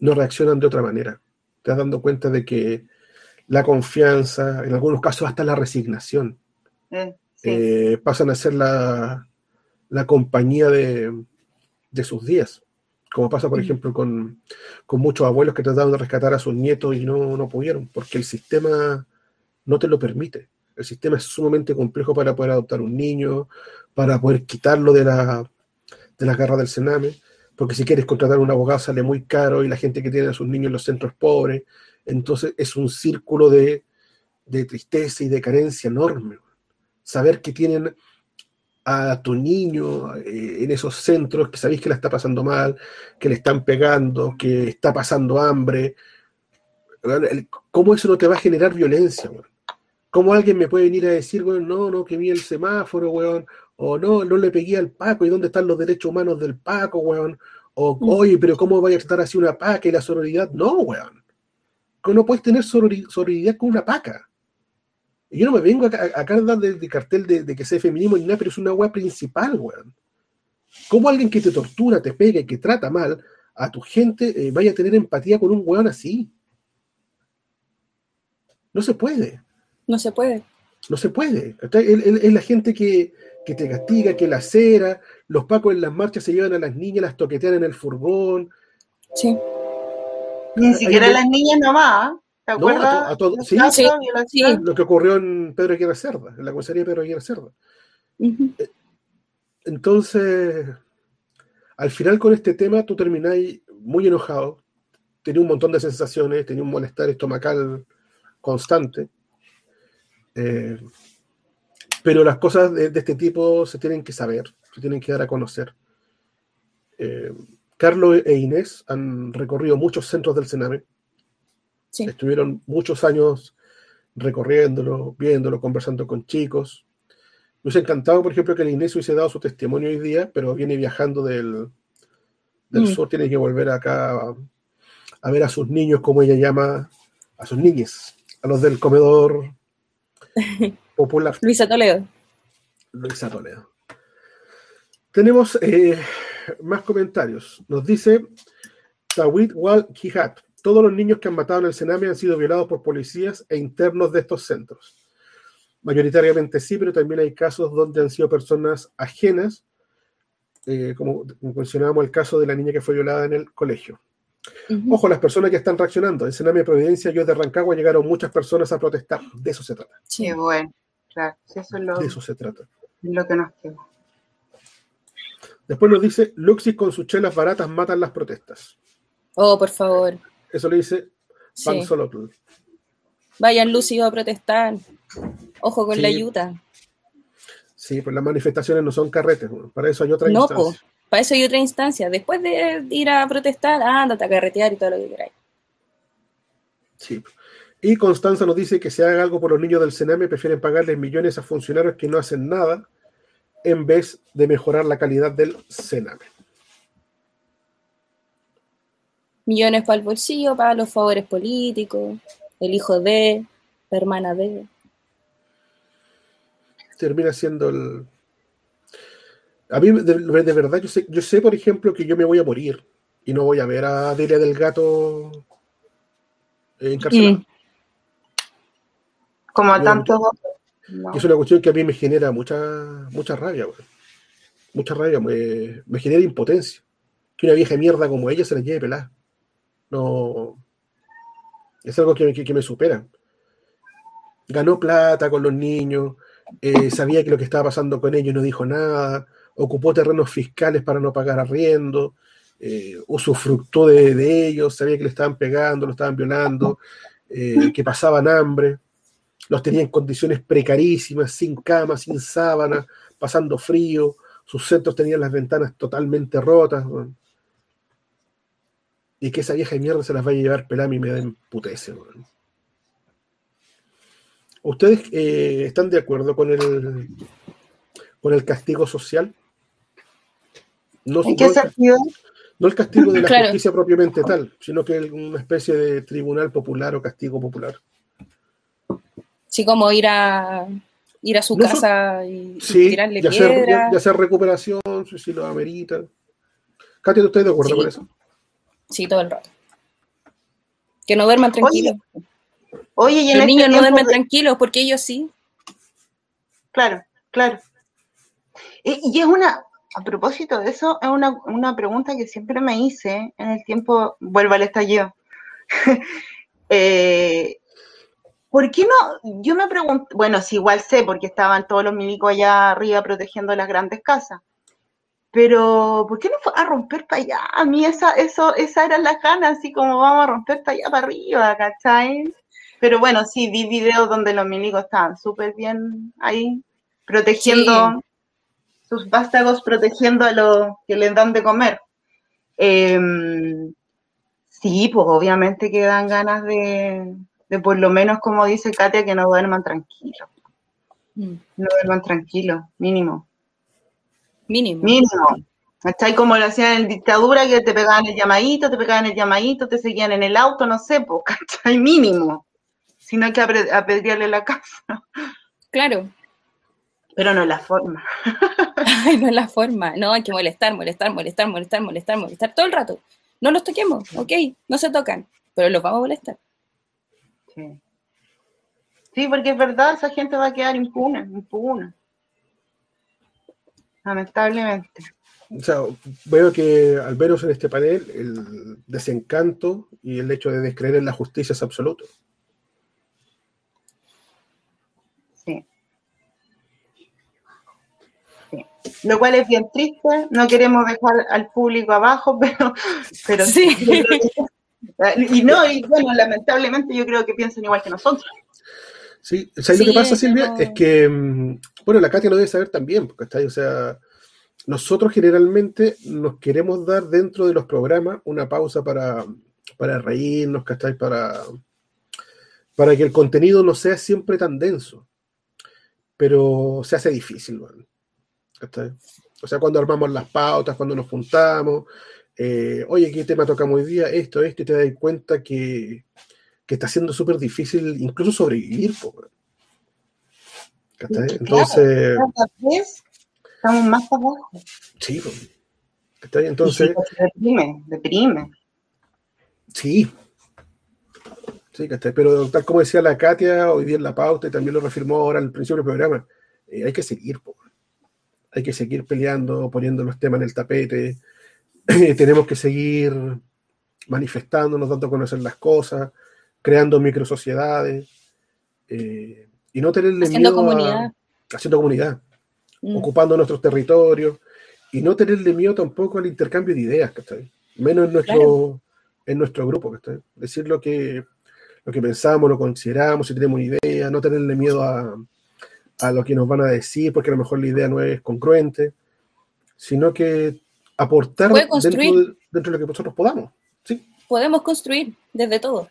no reaccionan de otra manera. Te vas dando cuenta de que la confianza, en algunos casos hasta la resignación, eh, eh, pasan a ser la, la compañía de, de, sus días. Como pasa, por mm. ejemplo, con, con, muchos abuelos que trataron de rescatar a sus nietos y no, no pudieron, porque el sistema no te lo permite. El sistema es sumamente complejo para poder adoptar un niño, para poder quitarlo de la, de las garras del Sename, porque si quieres contratar a un abogado sale muy caro y la gente que tiene a sus niños en los centros pobres, entonces es un círculo de, de tristeza y de carencia enorme. Saber que tienen a tu niño eh, en esos centros, que sabéis que la está pasando mal, que le están pegando, que está pasando hambre, ¿cómo eso no te va a generar violencia? ¿Cómo alguien me puede venir a decir, bueno, no, no, que vi el semáforo, weón, o no, no le pegué al Paco, ¿y dónde están los derechos humanos del Paco, weón? O, mm. oye, pero ¿cómo vaya a tratar así una paca y la sororidad? No, weón. No puedes tener sororidad con una paca. Y yo no me vengo a dar de, cartel de, que sea feminismo ni nada, pero es una weá principal, weón. ¿Cómo alguien que te tortura, te pega y que trata mal a tu gente eh, vaya a tener empatía con un weón así? No se puede. No se puede. No se puede. Es la gente que, que te castiga, que la cera, los pacos en las marchas se llevan a las niñas, las toquetean en el furgón. Sí. Ni siquiera las niñas nomás. ¿Te acuerdas? sí, sí, Lo que ocurrió en Pedro Aguirre Cerda, en la comisaría de Pedro Aguirre Cerda. Eh, entonces, al final con este tema tú termináis muy enojado, tenía un montón de sensaciones, tenía un malestar estomacal constante. Eh, pero las cosas de, este tipo se tienen que saber, se tienen que dar a conocer. Eh, Carlos e Inés han recorrido muchos centros del Sename. Estuvieron muchos años recorriéndolo, viéndolo, conversando con chicos. Me hubiese encantado, por ejemplo, que Inés hubiese dado su testimonio hoy día, pero viene viajando del, del mm. sur, tiene que volver acá a, a, ver a sus niños, como ella llama, a sus niñes, a los del comedor popular. Luisa Toledo. Luisa Toledo. Tenemos eh, más comentarios. Nos dice Tawit Wal Kihat. Todos los niños que han matado en el Sename han sido violados por policías e internos de estos centros. mayoritariamente sí, pero también hay casos donde han sido personas ajenas, eh, como mencionábamos el caso de la niña que fue violada en el colegio. Ojo, las personas que están reaccionando. En Sename de Providencia, yo de Rancagua, llegaron muchas personas a protestar. De eso se trata. Sí, bueno, claro. Eso es lo, de eso se trata. lo que nos queda. Después nos dice, Luxi con sus chelas baratas matan las protestas. Oh, por favor. Eso le dice Pan Sí. Solo Vayan lúcidos a protestar. Ojo con Sí. la ayuda. Sí, pues las manifestaciones no son carretes. Para eso hay otra No, instancia. po. Para eso hay otra instancia. Después de ir a protestar, ándate a carretear y todo lo que queráis. Sí. Y Constanza nos dice que se haga algo por los niños del Sename, prefieren pagarles millones a funcionarios que no hacen nada en vez de mejorar la calidad del Sename. Millones para el bolsillo, para los favores políticos, el hijo de, la hermana de. Termina siendo el... A mí, de, de verdad, yo sé, yo sé, por ejemplo, que yo me voy a morir y no voy a ver a Delia del Gato encarcelada. Mm. Como a tantos Y es una cuestión que a mí me genera mucha, mucha rabia. Mucha rabia, me, me genera impotencia. Que una vieja mierda como ella se la lleve pelada. No. Es algo que, que- que me supera. Ganó plata con los niños, eh, sabía que lo que estaba pasando con ellos no dijo nada, ocupó terrenos fiscales para no pagar arriendo, eh, usufructó de, de ellos, sabía que le estaban pegando, lo estaban violando, eh, que pasaban hambre los tenía en condiciones precarísimas, sin cama, sin sábana, pasando frío, sus centros tenían las ventanas totalmente rotas. Y que esa vieja de mierda se las vaya a llevar pelame y me da emputece. ¿Ustedes eh, están de acuerdo con el, con el castigo social? No, ¿En qué no sentido? no el castigo de la Claro. justicia propiamente tal, sino que una especie de tribunal popular o castigo popular. Sí, como ir a ir a su No casa y, y tirarle de hacer, piedra. de hacer recuperación, si, lo amerita. Katia, ¿tú estás de acuerdo Sí. con eso? Sí, todo el rato. Que no duerman tranquilos. Oye, y en Los este niños no duermen de- tranquilos porque ellos sí. Claro, claro. Y, y es una, a propósito de eso, es una, una pregunta que siempre me hice en el tiempo, vuelvo al estallido. Eh, ¿Por qué no? Yo me pregunto, bueno, sí, igual sé, porque estaban todos los milicos allá arriba protegiendo las grandes casas. Pero, ¿por qué no fue a romper para allá? A mí esa, eso, esa era la ganas, así como vamos a romper para allá, para arriba, ¿cachai? Pero bueno, sí, vi videos donde los milicos estaban súper bien ahí, protegiendo sus vástagos, protegiendo a los que les dan de comer. Em, sí, pues obviamente que dan ganas de, de por lo menos, como dice Katia, que no duerman tranquilos. Mm. No duerman tranquilos, mínimo. Mínimo. Mínimo. ¿Cachai? Como lo hacían en dictadura, que te pegaban el llamadito, te pegaban el llamadito, te seguían en el auto, no sé, pues, ¿cachai? Mínimo. Sino que apre- apedrearle la casa. Claro. Pero no es la forma. Ay, no es la forma. No, hay que molestar, molestar, molestar, molestar, molestar, molestar todo el rato. No los toquemos, ok, no se tocan, pero los vamos a molestar. Sí. Sí, porque es verdad, esa gente va a quedar impune, impune. Lamentablemente. O sea, veo que al menos en este panel el desencanto y el hecho de descreer en la justicia es absoluto. Sí. Sí. Lo cual es bien triste, no queremos dejar al público abajo, pero, pero Sí. Y no, y bueno, lamentablemente yo creo que piensan igual que nosotros. Sí, ¿sabes Sí, lo que pasa, Silvia? no. Es que, mm, bueno, la Katia lo debe saber también, porque está O sea, nosotros generalmente nos queremos dar dentro de los programas una pausa para, para reírnos, ¿cachai? Para, para que el contenido no sea siempre tan denso. Pero se hace difícil. ¿cachai? O sea, cuando armamos las pautas, cuando nos juntamos, eh, oye, ¿qué tema tocamos hoy día? Esto, esto, y te das cuenta que, que está siendo súper difícil incluso sobrevivir, po. Entonces, Claro, cada vez estamos más abajo. sí, po. ¿cachai? Entonces, sí, pues, deprime, deprime. sí. Sí, pero tal como decía la Katia hoy día en la pauta y también lo reafirmó ahora al principio del programa, eh, hay que seguir, hay que seguir peleando, poniendo los temas en el tapete, tenemos que seguir manifestándonos, dando a conocer las cosas, creando microsociedades eh, y no tenerle haciendo miedo comunidad. a haciendo comunidad, Mm. ocupando nuestros territorios y no tenerle miedo tampoco al intercambio de ideas, ¿cachai? Menos en nuestro, Claro. en nuestro grupo, ¿cachai? Decir lo que, lo que pensamos, lo consideramos, si tenemos una idea, no tenerle miedo a, a lo que nos van a decir, porque a lo mejor la idea no es congruente, sino que aportar Puede dentro construir. de, dentro de lo que nosotros podamos. Podemos construir desde todo.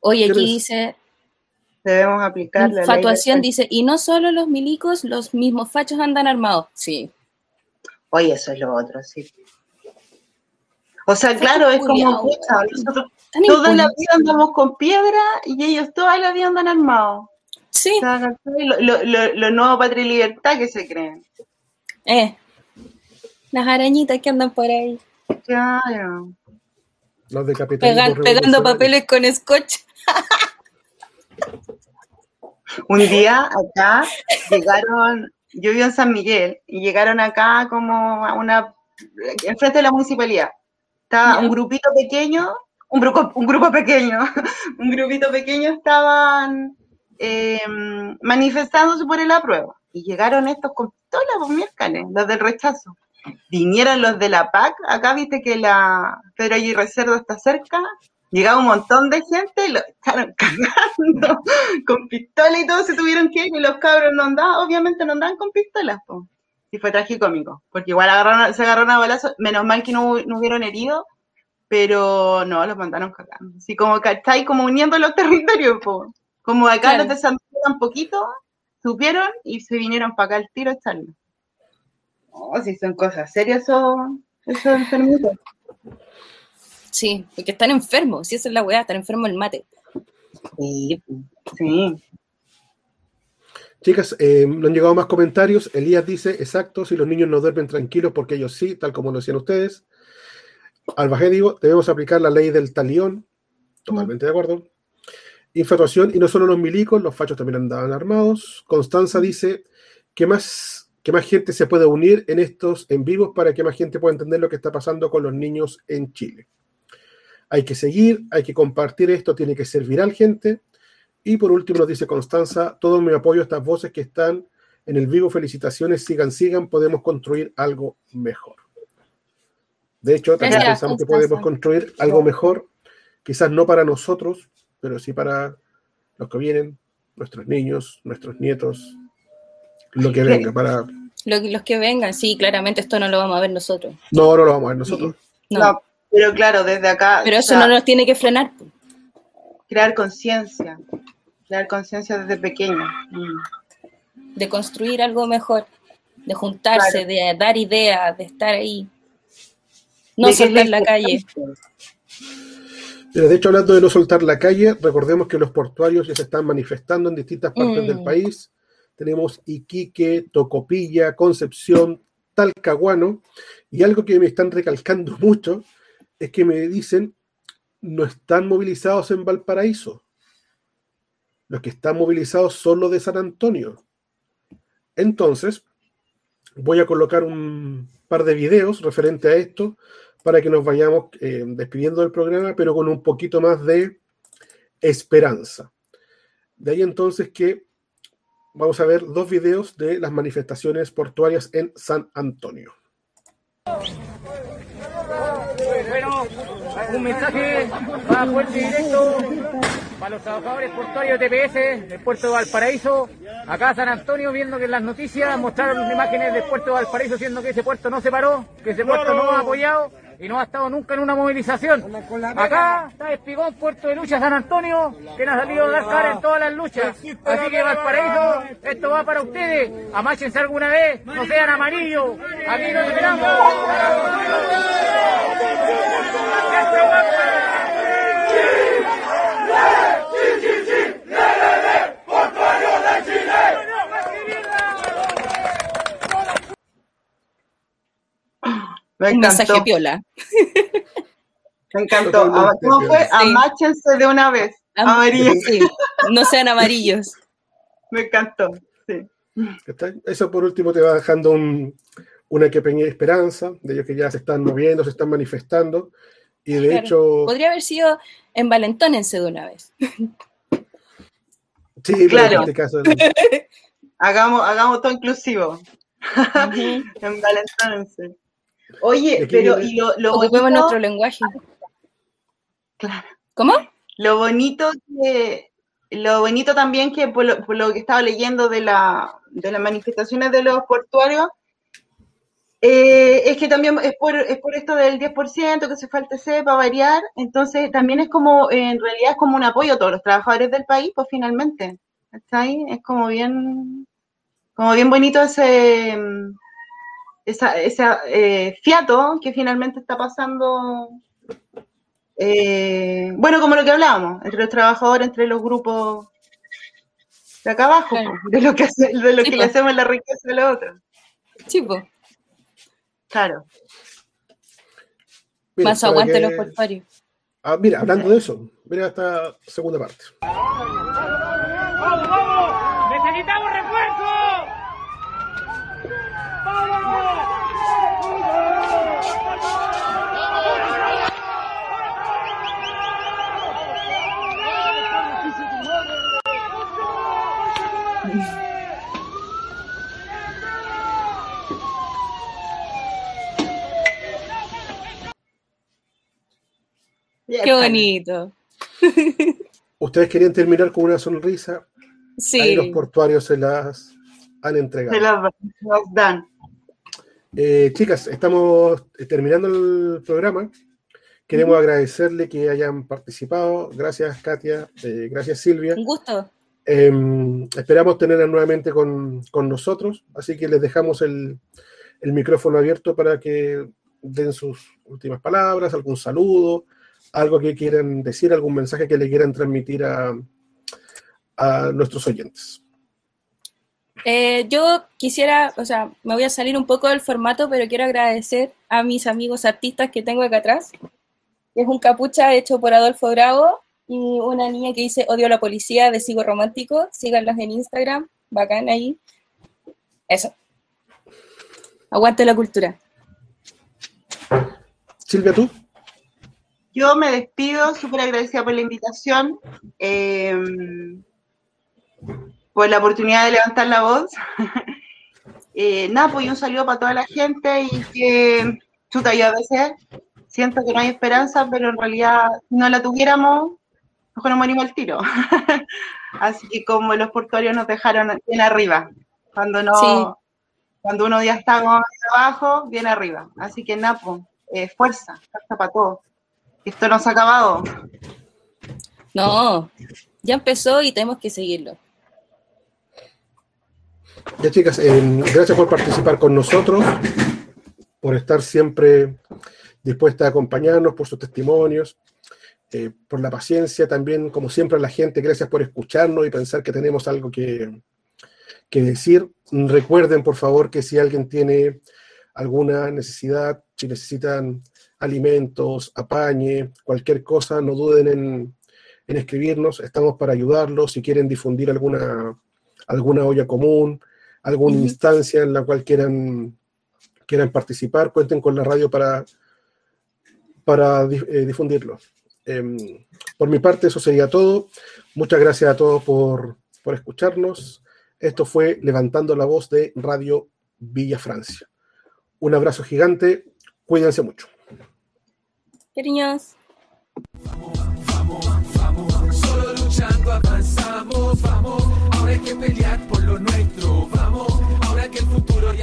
Oye, ¿Qué aquí dice, Debemos aplicar la ley Fatuación del- dice, y no solo los milicos, los mismos fachos andan armados. Sí. Oye, eso es lo otro, sí. O sea, claro, es como, nosotros toda la vida andamos con piedra y ellos toda la vida andan armados. Sí. lo, lo, lo, lo nuevo patria y libertad que se creen. Eh, las arañitas que andan por ahí, Claro. Los de pegan- pegando papeles con scotch. Un día acá llegaron, yo vivo en San Miguel, y llegaron acá como a una, enfrente de la municipalidad. Estaba un grupito pequeño, un grupo, un grupo pequeño, un grupito pequeño estaban eh, manifestándose por el apruebo. Y llegaron estos con pistolas, pues miércoles, los del rechazo. Vinieron los de la PAC, acá viste que la Pedro Aguirre Cerdo está cerca, llegaba un montón de gente, lo estaban cagando con pistola y todo, se tuvieron que ir y los cabros no andaban, obviamente no andaban con pistolas, po. y fue tragicómico, porque igual se agarraron a balazos, menos mal que no, no hubieron heridos, pero no, los mandaron cagando, así como, ¿cachai? Como uniendo los territorios, po. Como acá Claro. los de San Miguel un poquito, supieron y se vinieron para acá al tiro a echarlo. Oh, si son cosas serias esos, esos enfermitos. Sí, porque están enfermos, si esa es la weá, están enfermos el mate. Sí, sí. Chicas, eh, no han llegado más comentarios. Elías dice, exacto, si los niños no duermen tranquilos, porque ellos sí, tal como lo decían ustedes. Albajé digo, debemos aplicar la ley del talión. Totalmente de acuerdo. Infatuación, y no solo los milicos, los fachos también andaban armados. Constanza dice, ¿qué más, qué más gente se puede unir en estos en vivos para que más gente pueda entender lo que está pasando con los niños en Chile? Hay que seguir, hay que compartir esto, tiene que ser viral, gente. Y por último nos dice Constanza, todo mi apoyo a estas voces que están en el vivo, felicitaciones, sigan, sigan, podemos construir algo mejor. De hecho, también Gracias, pensamos que podemos construir algo mejor, quizás no para nosotros, pero sí para los que vienen, nuestros niños, nuestros nietos, lo que venga, para... Lo- los que vengan, sí, claramente esto no lo vamos a ver nosotros. No, no lo vamos a ver nosotros. No. No, pero claro, desde acá. Pero o eso sea, no nos tiene que frenar. Crear conciencia. Crear conciencia desde pequeño. Mm. de construir algo mejor, de juntarse, de dar ideas, de estar ahí. No De soltar la calle. De hecho, hablando de no soltar la calle, recordemos que los portuarios ya se están manifestando en distintas partes Mm. del país. Tenemos Iquique, Tocopilla, Concepción, Talcahuano. Y algo que me están recalcando mucho es que me dicen, no están movilizados en Valparaíso. Los que están movilizados son los de San Antonio. Entonces, voy a colocar un par de videos referente a esto para que nos vayamos eh, despidiendo del programa, pero con un poquito más de esperanza. De ahí entonces que vamos a ver dos videos de las manifestaciones portuarias en San Antonio. Bueno, un mensaje para fuerte y directo para los trabajadores portuarios de TPS del puerto de Valparaíso. Acá San Antonio, viendo que en las noticias mostraron imágenes del puerto de Valparaíso, siendo que ese puerto no se paró, que ese puerto no ha apoyado y no ha estado nunca en una movilización. Acá está Espigón, puerto de lucha San Antonio, que nos ha salido a dar cara en todas las luchas. Así que Valparaíso, esto va para ustedes. Amáchense alguna vez, no sean amarillos. Aquí nos esperamos. Un mensaje piola. Me encantó. Ah, ¿Cómo fue? Amáchense de una vez. Amarillos. No sean amarillos. Me encantó. Sí. Eso por último te va dejando una pequeña esperanza de ellos que ya se están moviendo, se están manifestando. Y de hecho. Podría haber sido en Valentónense de una vez. Sí, claro. En este caso. hagamos, hagamos todo inclusivo. en Valentónense. Oye, pero y lo, lo Ocupemos nuestro lenguaje. Claro. ¿Cómo? Lo bonito que lo bonito también que por lo, que estaba leyendo de, la, de las manifestaciones de los portuarios, eh, es que también es por, es por esto del 10% que se falta ese para variar, entonces también es como, en realidad es como un apoyo a todos los trabajadores del país, pues finalmente, ¿está ahí? Es como bien, como bien bonito ese, esa, ese eh, fiato que finalmente está pasando eh, bueno, como lo que hablábamos, entre los trabajadores, entre los grupos de acá abajo, de lo que, de lo que le hacemos la riqueza a los otros. Sí, Claro. Más aguante los portuarios. Ah, mira, hablando de eso, mira esta segunda parte. Qué bonito. Ustedes querían terminar con una sonrisa. Sí. Ahí los portuarios se las han entregado. Se las, dan. Eh, chicas, estamos terminando el programa. Queremos agradecerle que hayan participado. Gracias, Katia. Eh, gracias, Silvia. Un gusto. Em, esperamos tenerla nuevamente con, nosotros, así que les dejamos el, el, micrófono abierto para que den sus últimas palabras, algún saludo, algo que quieran decir, algún mensaje que le quieran transmitir a, a nuestros oyentes. Eh, yo quisiera, o sea, me voy a salir un poco del formato, pero quiero agradecer a mis amigos artistas que tengo acá atrás. Es un capucha hecho por Adolfo Bravo y una niña que dice Odio a la policía de Sigo Romántico. Síganlos en Instagram, bacán ahí. Eso. Aguante la cultura. Silvia, ¿tú? Yo me despido, súper agradecida por la invitación, em, por la oportunidad de levantar la voz. eh, nada, pues un saludo para toda la gente y que, chuta, yo a veces siento que no hay esperanza, pero en realidad si no la tuviéramos, mejor nos morimos al tiro. Así que como los portuarios nos dejaron bien arriba, cuando no, cuando uno ya está abajo, bien arriba. Así que Napo, pues, eh, fuerza, fuerza para todos. Esto no se ha acabado. No, ya empezó y tenemos que seguirlo. Ya chicas, eh, gracias por participar con nosotros, por estar siempre dispuesta a acompañarnos, por sus testimonios, eh, por la paciencia también, como siempre a la gente, gracias por escucharnos y pensar que tenemos algo que, que decir. Recuerden, por favor, que si alguien tiene alguna necesidad, si necesitan alimentos, apañe, cualquier cosa, no duden en, escribirnos, estamos para ayudarlos, si quieren difundir alguna, alguna olla común, alguna instancia en la cual quieran, quieran participar, cuenten con la radio para, para eh, difundirlo. Em, por mi parte, eso sería todo. Muchas gracias a todos por, por escucharnos. Esto fue Levantando la Voz de Radio Villa Francia. Un abrazo gigante, cuídense mucho. Cariños. Vamos, vamos, solo luchando avanzamos, vamos, ahora hay que pelear por lo nuestro, vamos,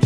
que